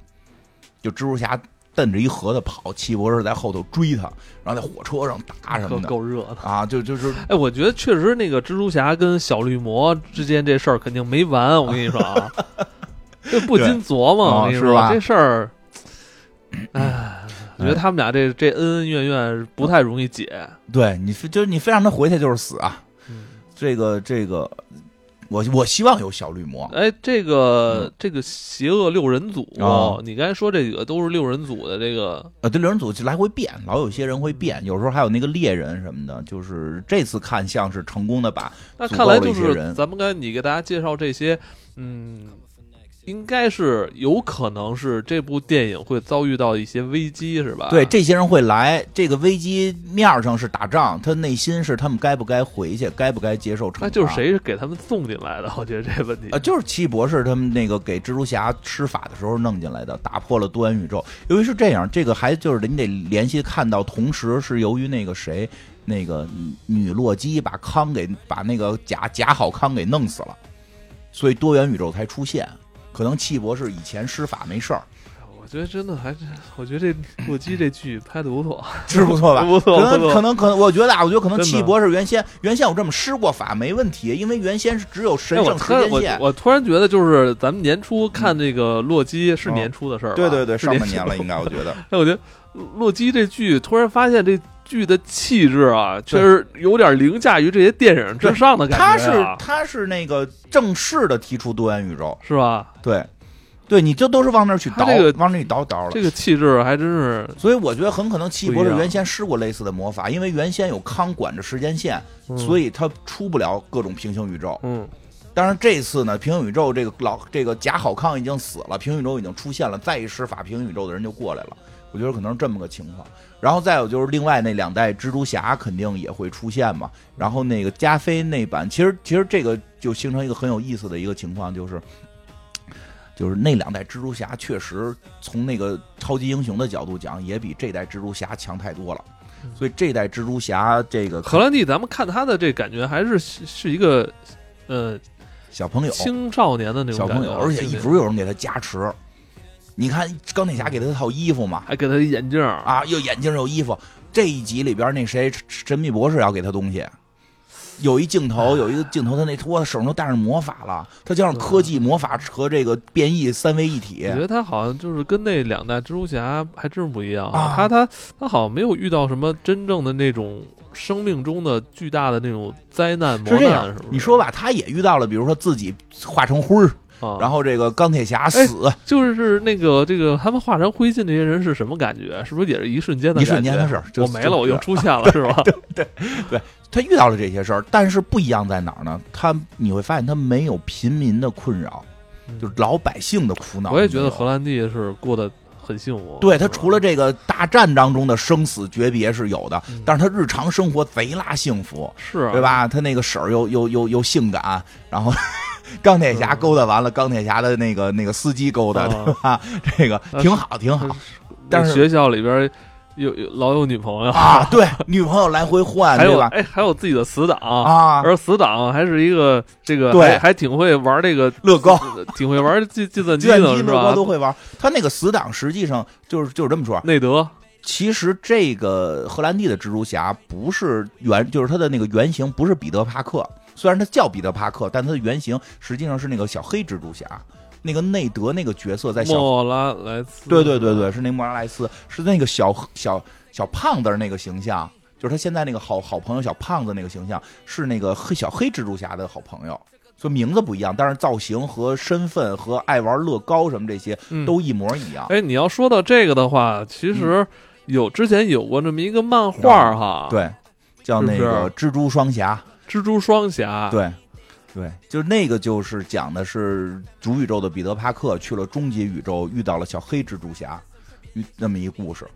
S1: 就蜘蛛侠。蹬着一盒子跑，奇异博士在后头追他，然后在火车上打什么的，
S2: 够热的
S1: 啊！就就是，
S2: 哎，我觉得确实那个蜘蛛侠跟小绿魔之间这事儿肯定没完。我跟你说啊，这不禁琢磨，我跟你说这事儿，哎，我觉得他们俩这这恩恩怨怨不太容易解。
S1: 对你，就是你非让他回去就是死啊！这个这个。我我希望有小绿魔。
S2: 哎，这个这个邪恶六人组，你刚才说这几个都是六人组的这个，
S1: 呃，对六人组就来回变，老有些人会变，有时候还有那个猎人什么的，就是这次看像是成功的把
S2: 那看来就是咱们刚才你给大家介绍这些，嗯。应该是有可能是这部电影会遭遇到一些危机，是吧？
S1: 对，这些人会来，这个危机面上是打仗，他内心是他们该不该回去，该不该接受惩罚？
S2: 那就是谁是给他们送进来的？我觉得这问题
S1: 啊，就是奇异博士他们那个给蜘蛛侠施法的时候弄进来的，打破了多元宇宙。由于是这样，这个还就是你得联系看到，同时是由于那个谁，那个女洛基把康给把那个假假好康给弄死了，所以多元宇宙才出现。可能气博士以前施法没事儿，
S2: 我觉得真的还是，我觉得这洛基这剧拍的不错，
S1: 是不错吧？
S2: 不错，
S1: 可能可能可能，我觉得啊，我觉得可能气博士原先原先我这么施过法没问题，因为原先是只有神圣时间线。
S2: 我突然觉得，就是咱们年初看这个洛基是年初的事儿，
S1: 对对对，上半年了应该，我觉得。
S2: 哎，我觉得洛基这剧突然发现这剧的气质啊，确实有点凌驾于这些电影之上的感觉。
S1: 他是他是那个正式的提出多元宇宙，
S2: 是吧？
S1: 对，对，你这都是往那儿去倒，
S2: 这个
S1: 往那里倒倒了。
S2: 这个气质还真是，
S1: 所以我觉得很可能奇异博士原先施过类似的魔法，因为原先有康管着时间线，所以他出不了各种平行宇宙。
S2: 嗯，
S1: 当然这次呢，平行宇宙这个老这个假好康已经死了，平行宇宙已经出现了，再一施法，平行宇宙的人就过来了。我觉得可能是这么个情况。然后再有就是另外那两代蜘蛛侠肯定也会出现嘛。然后那个加菲那版，其实其实这个就形成一个很有意思的一个情况，就是。就是那两代蜘蛛侠确实从那个超级英雄的角度讲，也比这代蜘蛛侠强太多了。所以这代蜘蛛侠这个
S2: 荷兰弟，咱们看他的这感觉还是是一个呃
S1: 小朋友、
S2: 青少年的那
S1: 种小朋友，而且一直有人给他加持。你看钢铁侠给他套衣服嘛，
S2: 还给他眼镜
S1: 啊，又眼镜又衣服。这一集里边那谁神秘博士要给他东西。有一镜头，有一个镜头，他那托他手上都带上魔法了，他加上科技魔法和这个变异三位一体。
S2: 我觉得他好像就是跟那两代蜘蛛侠还真是不一样。他他他好像没有遇到什么真正的那种生命中的巨大的那种灾难磨难，是
S1: 你说吧，他也遇到了，比如说自己化成灰儿。然后这个钢铁侠死，
S2: 就是那个这个他们化成灰烬这些人是什么感觉？是不是也是一瞬间的？
S1: 一瞬间的事儿，
S2: 我没了，我又出现了，是吧？
S1: 对对对，他遇到了这些事儿，但是不一样在哪儿呢？他你会发现他没有平民的困扰，就是老百姓的苦恼。
S2: 我也觉得荷兰弟是过得很幸福。
S1: 对他除了这个大战当中的生死诀别是有的，但是他日常生活贼拉幸福，
S2: 是
S1: 对吧？他那个婶儿又又又又性感，然后。钢铁侠勾搭完了，钢铁侠的那个那个司机勾搭，对吧？这个挺好，挺好。但是
S2: 学校里边有有老有女朋友
S1: 啊，对，女朋友来回换，
S2: 对吧？哎，还有自己的死党
S1: 啊，
S2: 而死党还是一个这个，
S1: 对，
S2: 还挺会玩这个
S1: 乐高，
S2: 挺会玩计计算
S1: 机的，
S2: 是
S1: 吧？都会玩。他那个死党实际上就是就是这么说，
S2: 内德。
S1: 其实这个荷兰弟的蜘蛛侠不是原，就是他的那个原型不是彼得帕克，虽然他叫彼得帕克，但他的原型实际上是那个小黑蜘蛛侠。那个内德那个角色在小
S2: 莫拉莱斯，
S1: 对对对对，是那莫拉莱斯，是那个小小小胖子那个形象，就是他现在那个好好朋友小胖子那个形象，是那个黑小黑蜘蛛侠的好朋友，所以名字不一样，但是造型和身份和爱玩乐高什么这些都一模一样。
S2: 哎，你要说到这个的话，其实有之前有过这么一个漫画哈，
S1: 对，叫那个蜘蛛双侠，
S2: 蜘蛛双侠，
S1: 对。对，就是那个，就是讲的是主宇宙的彼得·帕克去了终极宇宙，遇到了小黑蜘蛛侠，那么一故事。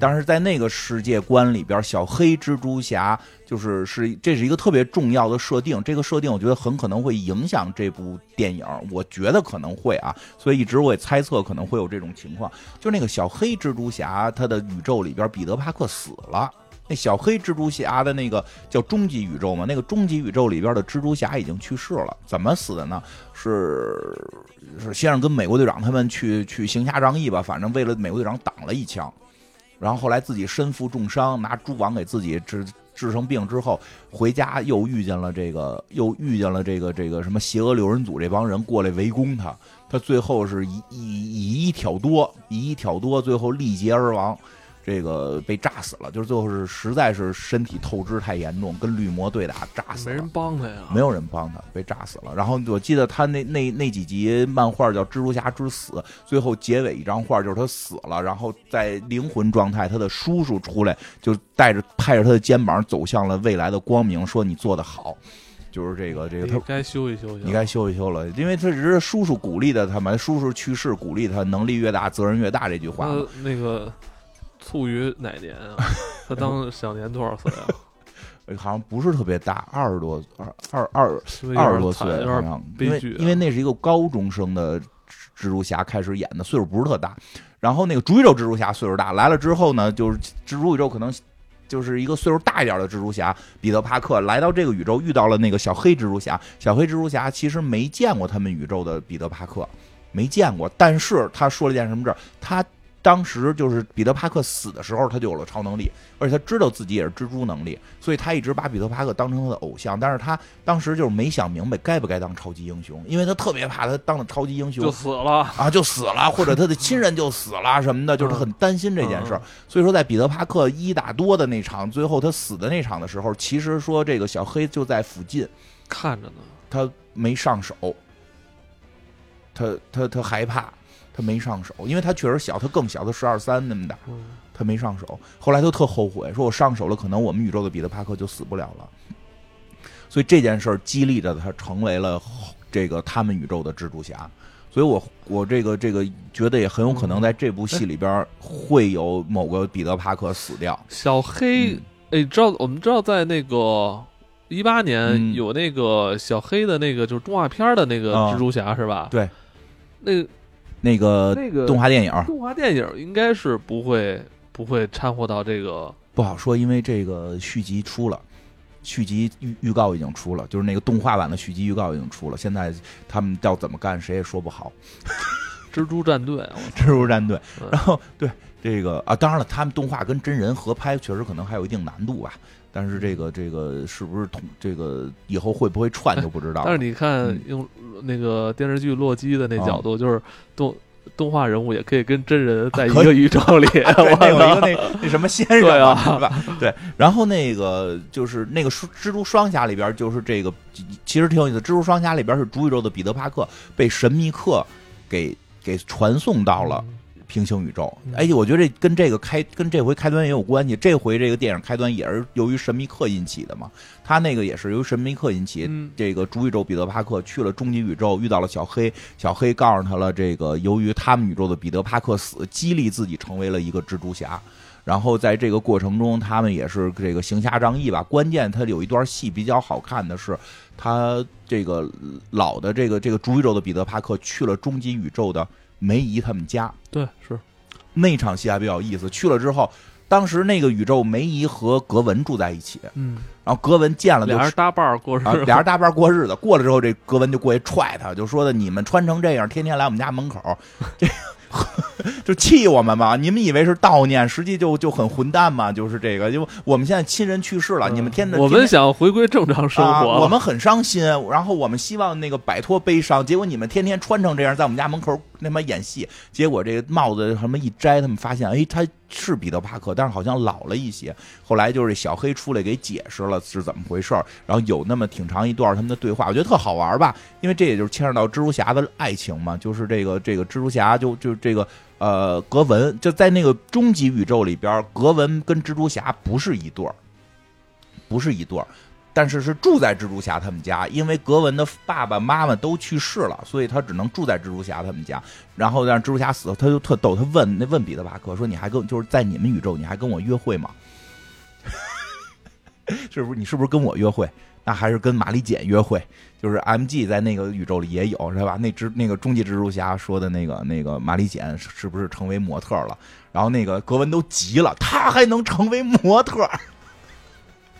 S1: 但是在那个世界观里边，小黑蜘蛛侠就是是这是一个特别重要的设定。这个设定我觉得很可能会影响这部电影，我觉得可能会啊，所以一直我也猜测可能会有这种情况。就那个小黑蜘蛛侠，他的宇宙里边，彼得·帕克死了。那小黑蜘蛛侠的那个叫终极宇宙嘛？那个终极宇宙里边的蜘蛛侠已经去世了，怎么死的呢？是是先生跟美国队长他们去去行侠仗义吧，反正为了美国队长挡了一枪，然后后来自己身负重伤，拿蛛网给自己治治成病之后，回家又遇见了这个，又遇见了这个这个什么邪恶六人组这帮人过来围攻他，他最后是以以以一挑多，以一挑多，最后力竭而亡。这个被炸死了，就是最后是实在是身体透支太严重，跟绿魔对打，炸死
S2: 了。没人帮他呀，
S1: 没有人帮他，被炸死了。然后我记得他那那那几集漫画叫《蜘蛛侠之死》，最后结尾一张画就是他死了，然后在灵魂状态，他的叔叔出来就带着拍着他的肩膀走向了未来的光明，说你做的好，就是这个这个他
S2: 该休息休息，
S1: 你该休息休了，因为他只是叔叔鼓励的他们，叔叔去世鼓励他，能力越大责任越大这句话。
S2: 那个。卒于哪年啊？他当享年多少岁啊？
S1: 好像不是特别大，二十多，二二二二十多岁，好像悲剧。因为那是一个高中生的蜘蛛侠开始演的，岁数不是特大。然后那个主宇宙蜘蛛侠岁数大，来了之后呢，就是蜘蛛宇宙可能就是一个岁数大一点的蜘蛛侠彼得·帕克来到这个宇宙，遇到了那个小黑蜘蛛侠。小黑蜘蛛侠其实没见过他们宇宙的彼得·帕克，没见过。但是他说了一件什么事儿？他。当时就是彼得·帕克死的时候，他就有了超能力，而且他知道自己也是蜘蛛能力，所以他一直把彼得·帕克当成他的偶像。但是他当时就是没想明白该不该当超级英雄，因为他特别怕他当了超级英雄
S2: 就死了
S1: 啊，就死了，或者他的亲人就死了什么的，就是很担心这件事儿。所以说，在彼得·帕克一打多的那场，最后他死的那场的时候，其实说这个小黑就在附近
S2: 看着呢，
S1: 他没上手，他他他害怕。他没上手，因为他确实小，他更小，他十二三那么大，他没上手。后来他特后悔，说我上手了，可能我们宇宙的彼得·帕克就死不了了。所以这件事儿激励着他，成为了这个他们宇宙的蜘蛛侠。所以我我这个这个觉得也很有可能在这部戏里边会有某个彼得·帕克死掉。
S2: 小黑，哎，知道我们知道在那个一八年有那个小黑的那个就是动画片的那个蜘蛛侠是吧？
S1: 对，
S2: 那。
S1: 那个
S2: 那个
S1: 动画电影，
S2: 动画电影应该是不会不会掺和到这个，
S1: 不好说，因为这个续集出了，续集预预告已经出了，就是那个动画版的续集预告已经出了，现在他们要怎么干，谁也说不好。
S2: 蜘蛛战队，
S1: 蜘蛛战队，然后对这个啊，当然了，他们动画跟真人合拍，确实可能还有一定难度吧。但是这个这个是不是同这个以后会不会串就不知道。
S2: 但是你看用那个电视剧《洛基》的那角度，就是动动画人物也可以跟真人在一个宇宙里。
S1: 我有一个那那什么先生啊，是吧？对。然后那个就是那个蜘蛛双侠里边，就是这个其实挺有意思。蜘蛛双侠里边是主宇宙的彼得·帕克被神秘客给给传送到了。平行宇宙，哎，我觉得这跟这个开跟这回开端也有关系。这回这个电影开端也是由于神秘客引起的嘛。他那个也是由神秘客引起。这个主宇宙彼得帕克去了终极宇宙，遇到了小黑，小黑告诉他了，这个由于他们宇宙的彼得帕克死，激励自己成为了一个蜘蛛侠。然后在这个过程中，他们也是这个行侠仗义吧。关键他有一段戏比较好看的是，他这个老的这个这个主宇宙的彼得帕克去了终极宇宙的。梅姨他们家，
S2: 对，是
S1: 那场戏还比较有意思。去了之后，当时那个宇宙梅姨和格文住在一起，
S2: 嗯，
S1: 然后格文见了，
S2: 俩人搭伴过日子，
S1: 俩人搭伴过日子。过了之后，这格文就过去踹他，就说的你们穿成这样，天天来我们家门口，这。就气我们嘛？你们以为是悼念，实际就就很混蛋嘛？就是这个，因为我们现在亲人去世了，你们天
S2: 我们想回归正常生活，
S1: 我们很伤心，然后我们希望那个摆脱悲伤，结果你们天天穿成这样，在我们家门口那么演戏，结果这个帽子什么一摘，他们发现，哎，他是彼得帕克，但是好像老了一些。后来就是小黑出来给解释了是怎么回事然后有那么挺长一段他们的对话，我觉得特好玩吧，因为这也就是牵扯到蜘蛛侠的爱情嘛，就是这个这个蜘蛛侠就就这个。呃，格文就在那个终极宇宙里边，格文跟蜘蛛侠不是一对儿，不是一对儿，但是是住在蜘蛛侠他们家，因为格文的爸爸妈妈都去世了，所以他只能住在蜘蛛侠他们家。然后让蜘蛛侠死了，他就特逗，他问那问彼得帕克说：“你还跟就是在你们宇宙，你还跟我约会吗？是不是？你是不是跟我约会？那还是跟玛丽简约会？”就是 M G 在那个宇宙里也有是吧？那只那个终极蜘蛛侠说的那个那个玛丽简是不是成为模特了？然后那个格文都急了，他还能成为模特？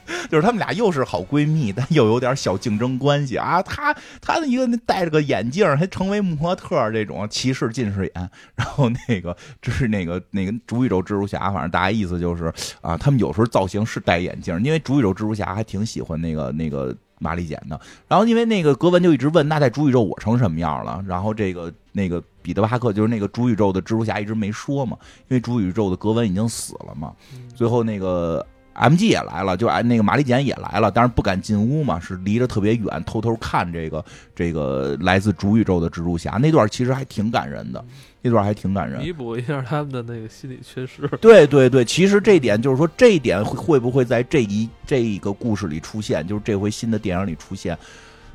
S1: 就是他们俩又是好闺蜜，但又有点小竞争关系啊！她她的一个戴着个眼镜还成为模特，这种歧视近视眼。然后那个就是那个那个主宇宙蜘蛛侠，反正大概意思就是啊，他们有时候造型是戴眼镜，因为主宇宙蜘蛛侠还挺喜欢那个那个。玛丽简的，然后因为那个格文就一直问，那在主宇宙我成什么样了？然后这个那个彼得帕克就是那个主宇宙的蜘蛛侠一直没说嘛，因为主宇宙的格文已经死了嘛。最后那个 M G 也来了，就哎那个玛丽简也来了，当然不敢进屋嘛，是离着特别远，偷偷看这个这个来自主宇宙的蜘蛛侠那段，其实还挺感人的。那段还挺感人，
S2: 弥补一下他们的那个心理缺失。
S1: 对对对，其实这点就是说，这一点会会不会在这一这一个故事里出现？就是这回新的电影里出现，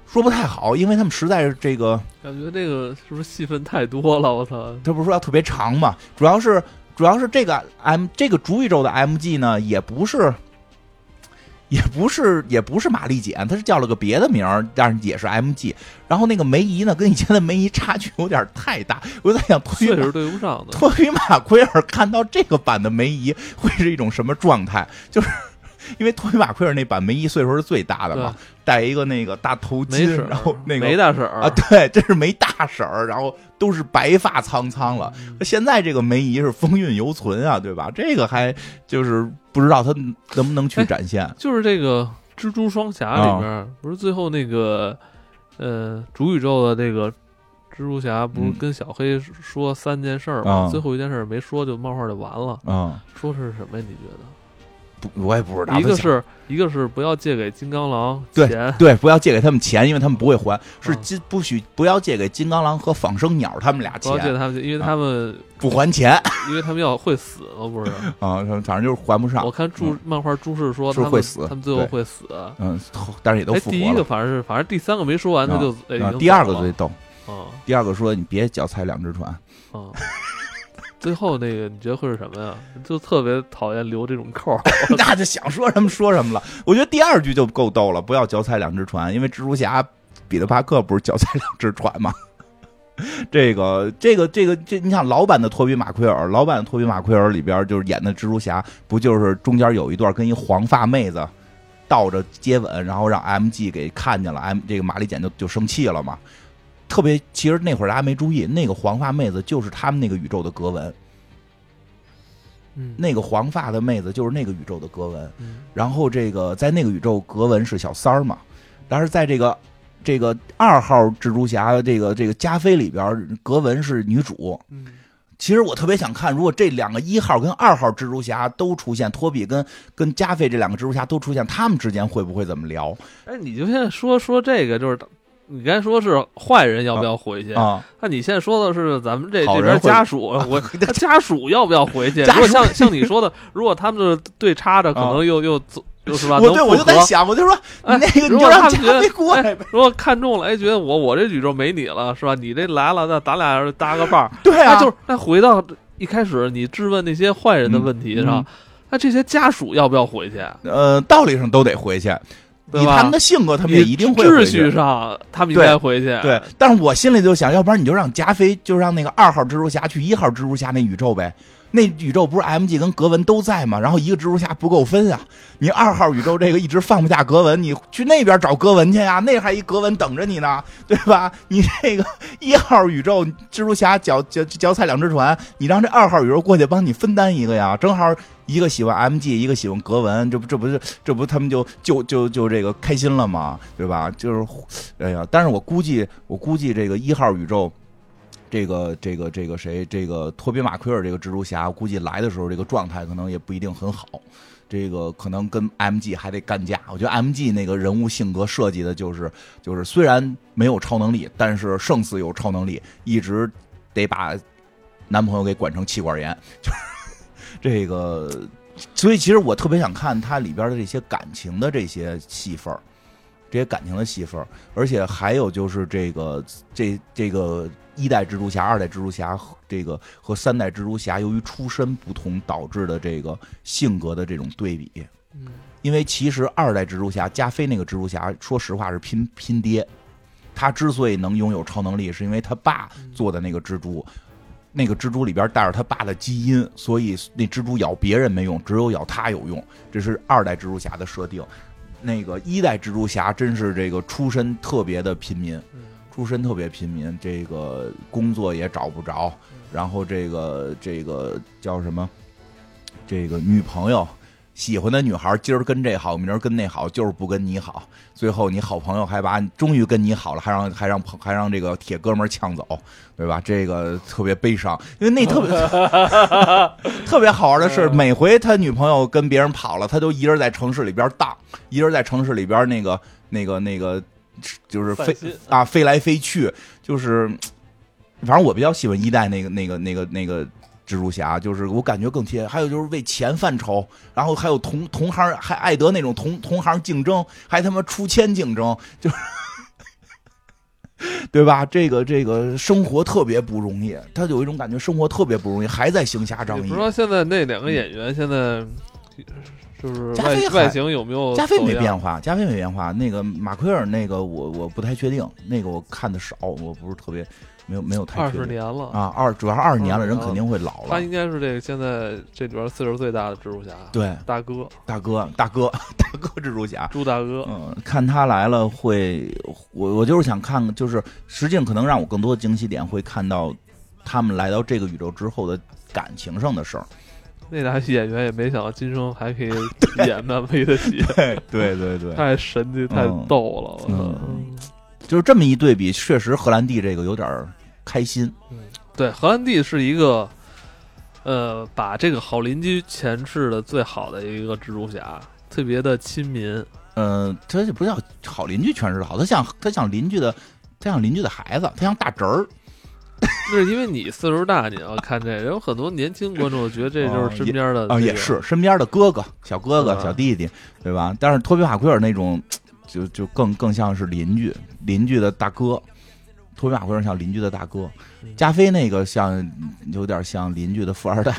S1: 说不太好，因为他们实在是这个
S2: 感觉这个是不是戏份太多了？我操！
S1: 他不是说要特别长嘛？主要是主要是这个 M 这个主宇宙的 MG 呢，也不是。也不是，也不是玛丽简，她是叫了个别的名儿，但是也是 M G。然后那个梅姨呢，跟以前的梅姨差距有点太大。我在想，
S2: 确实对不上的。
S1: 托比马奎尔看到这个版的梅姨会是一种什么状态？就是 因为托比马奎尔那版梅姨岁数是最大的嘛，戴一个那个大头巾，然后那个
S2: 梅大婶
S1: 啊，对，这是梅大婶儿，然后都是白发苍苍了。现在这个梅姨是风韵犹存啊，对吧？这个还就是。不知道她能不能去展现，
S2: 就是这个蜘蛛双侠里边，不是最后那个呃主宇宙的这个蜘蛛侠，不是跟小黑说三件事儿吗？最后一件事没说，就漫画就完了。
S1: 嗯，
S2: 说是什么呀？你觉得？
S1: 不，我也不知道。
S2: 一个是一个是不要借给金刚狼
S1: 钱，对，不要借给他们钱，因为他们不会还。是金不许不要借给金刚狼和仿生鸟他们俩钱，
S2: 借他们，因为他们
S1: 不还钱，
S2: 因为他们要会死了，不是？
S1: 啊，反正就是还不上。
S2: 我看注漫画注释说
S1: 是会死，
S2: 他们最后会死。
S1: 嗯，但是也都复
S2: 活了。第一个反正是，反正第三个没说完，他就
S1: 第二个最逗。
S2: 啊，
S1: 第二个说你别脚踩两只船。
S2: 啊。最后那个你觉得会是什么呀？就特别讨厌留这种扣
S1: 那就想说什么说什么了。我觉得第二句就够逗了，不要脚踩两只船，因为蜘蛛侠彼得帕克不是脚踩两只船吗？这个这个这个这，你想老版的托比马奎尔，老版的托比马奎尔里边就是演的蜘蛛侠，不就是中间有一段跟一黄发妹子倒着接吻，然后让 M G 给看见了，M 这个玛丽简就就生气了嘛。特别，其实那会儿大家没注意，那个黄发妹子就是他们那个宇宙的格文。
S2: 嗯，
S1: 那个黄发的妹子就是那个宇宙的格文。然后这个在那个宇宙，格文是小三儿嘛。但是在这个这个二号蜘蛛侠这个这个加菲里边，格文是女主。
S2: 嗯，
S1: 其实我特别想看，如果这两个一号跟二号蜘蛛侠都出现，托比跟跟加菲这两个蜘蛛侠都出现，他们之间会不会怎么聊？
S2: 哎，你就现在说说这个，就是。你刚才说是坏人要不要回去
S1: 啊？
S2: 那你现在说的是咱们这这边家属，我 家属要不要回去？如果像像你说的，如果他们就是对插着，可能又又走又是吧？
S1: 我对我就在想，我就说那个，
S2: 如果他们
S1: 觉得
S2: 如果看中了，哎，觉得我我这宇宙没你了，是吧？你这来了，那咱俩搭个伴儿，
S1: 对
S2: 啊，就是那回到一开始你质问那些坏人的问题上，那这些家属要不要回去？
S1: 呃，道理上都得回去。
S2: 以
S1: 他们的性格，他们也一定会
S2: 秩序上，他们应该回去。
S1: 对，但是我心里就想，要不然你就让加菲，就让那个二号蜘蛛侠去一号蜘蛛侠那宇宙呗。那宇宙不是 M G 跟格文都在吗？然后一个蜘蛛侠不够分啊！你二号宇宙这个一直放不下格文，你去那边找格文去呀，那还一格文等着你呢，对吧？你这个一号宇宙蜘蛛侠脚脚脚踩两只船，你让这二号宇宙过去帮你分担一个呀，正好一个喜欢 M G，一个喜欢格文，这不这不是这不他们就就就就这个开心了吗？对吧？就是，哎呀，但是我估计我估计这个一号宇宙。这个这个这个谁？这个托比马奎尔这个蜘蛛侠，估计来的时候这个状态可能也不一定很好。这个可能跟 MG 还得干架。我觉得 MG 那个人物性格设计的就是就是虽然没有超能力，但是胜似有超能力，一直得把男朋友给管成气管炎。就是这个，所以其实我特别想看它里边的这些感情的这些戏份这些感情的戏份而且还有就是这个这这个。一代蜘蛛侠、二代蜘蛛侠和这个和三代蜘蛛侠，由于出身不同导致的这个性格的这种对比。
S2: 嗯，
S1: 因为其实二代蜘蛛侠加菲那个蜘蛛侠，说实话是拼拼爹。他之所以能拥有超能力，是因为他爸做的那个蜘蛛，那个蜘蛛里边带着他爸的基因，所以那蜘蛛咬别人没用，只有咬他有用。这是二代蜘蛛侠的设定。那个一代蜘蛛侠真是这个出身特别的贫民。出身特别贫民，这个工作也找不着，然后这个这个叫什么？这个女朋友喜欢的女孩，今儿跟这好，明儿跟那好，就是不跟你好。最后你好朋友还把终于跟你好了，还让还让还让这个铁哥们呛走，对吧？这个特别悲伤，因为那特别 特别好玩的是，每回他女朋友跟别人跑了，他都一人在城市里边荡，一人在城市里边那个那个那个。就是飞啊，飞来飞去，就是，反正我比较喜欢一代那个那个那个那个蜘蛛侠，就是我感觉更贴。还有就是为钱犯愁，然后还有同同行还爱得那种同同行竞争，还他妈出千竞争，就是 对吧？这个这个生活特别不容易，他有一种感觉，生活特别不容易，还在行侠仗义。
S2: 不知道现在那两个演员现在。就是外外形有没有？
S1: 加菲没变化，加菲没变化。那个马奎尔那个我我不太确定，那个我看的少，我不是特别没有没有太。
S2: 二十年了
S1: 啊，二主要是二十年了，人肯定会老了。
S2: 他应该是这个现在这里边岁数最大的蜘蛛侠，
S1: 对，
S2: 大哥，
S1: 大哥，大哥，大哥，蜘蛛侠，
S2: 朱大哥。
S1: 嗯，看他来了会，我我就是想看，就是实际上可能让我更多的惊喜点会看到他们来到这个宇宙之后的感情上的事儿。
S2: 那俩演员也没想到今生还可以 演漫威的戏，
S1: 对对对，
S2: 太神奇太逗了，
S1: 嗯，就是这么一对比，确实荷兰弟这个有点开心。
S2: 嗯，对，荷兰弟是一个，呃，把这个好邻居诠释的最好的一个蜘蛛侠，特别的亲民。
S1: 嗯，他就不叫好邻居诠释的好，他像他像邻居的，他像邻居的孩子，他像大侄儿。
S2: 那是因为你岁数大，你要看这，有很多年轻观众觉得这就是身边的
S1: 啊，也是身边的哥哥、小哥哥、小弟弟，对吧？但是托比马奎尔那种，就就更更像是邻居，邻居的大哥。托比马奎尔像邻居的大哥，加菲那个像有点像邻居的富二代。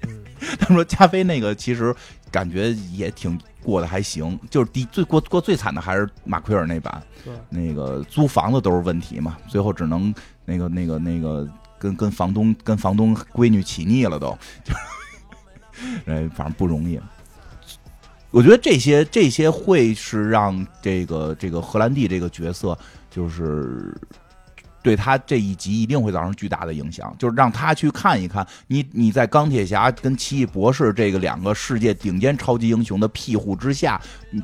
S1: 他们说加菲那个其实感觉也挺过得还行，就是第最过过最惨的还是马奎尔那版，那个租房子都是问题嘛，最后只能。那个、那个、那个，跟跟房东、跟房东闺女起腻了，都，就，哎，反正不容易。我觉得这些这些会是让这个这个荷兰弟这个角色，就是对他这一集一定会造成巨大的影响，就是让他去看一看你你在钢铁侠跟奇异博士这个两个世界顶尖超级英雄的庇护之下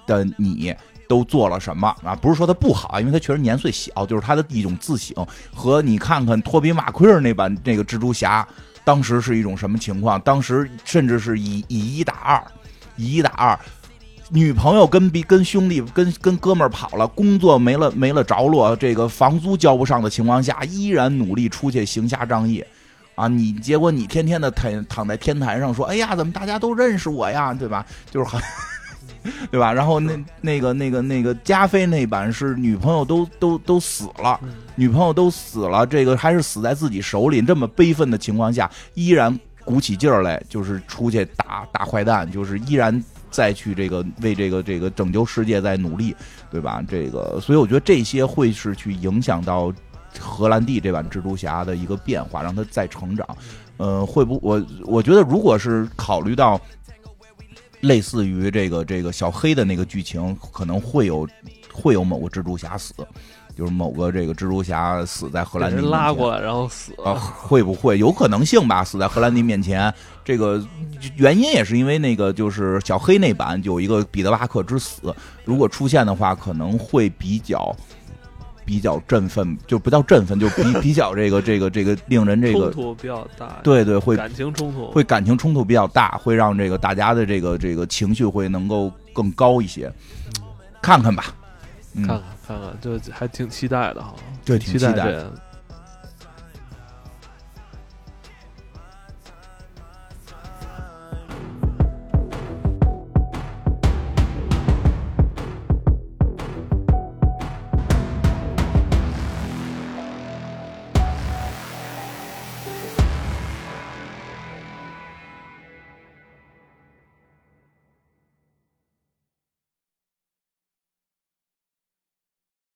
S1: 的你。都做了什么啊？不是说他不好，因为他确实年岁小，就是他的一种自省。和你看看托比马奎尔那版那个蜘蛛侠，当时是一种什么情况？当时甚至是以以一打二，以一打二，女朋友跟比跟兄弟跟跟哥们儿跑了，工作没了没了着落，这个房租交不上的情况下，依然努力出去行侠仗义，啊！你结果你天天的躺躺在天台上说，哎呀，怎么大家都认识我呀？对吧？就是很。对吧？然后那那个那个那个加菲那版是女朋友都都都死了，女朋友都死了，这个还是死在自己手里，这么悲愤的情况下，依然鼓起劲儿来，就是出去打打坏蛋，就是依然再去这个为这个这个拯救世界在努力，对吧？这个，所以我觉得这些会是去影响到荷兰弟这版蜘蛛侠的一个变化，让他再成长。呃，会不我我觉得，如果是考虑到类似于这个这个小黑的那个剧情，可能会有会有某个蜘蛛侠死。就是某个这个蜘蛛侠死在荷兰弟
S2: 拉过来然后死
S1: 啊，会不会？有可能性吧？死在荷兰弟面前，这个原因也是因为那个就是小黑那版有一个彼得巴克之死，如果出现的话，可能会比较比较振奋，就不叫振奋，就比比较这个这个这个令人这个
S2: 冲突比较大，
S1: 对对，会
S2: 感情冲突
S1: 会感情冲突比较大，会让这个大家的这个这个情绪会能够更高一些，看看吧，
S2: 看看。看看，就还挺期待的哈，
S1: 对，挺
S2: 期
S1: 待。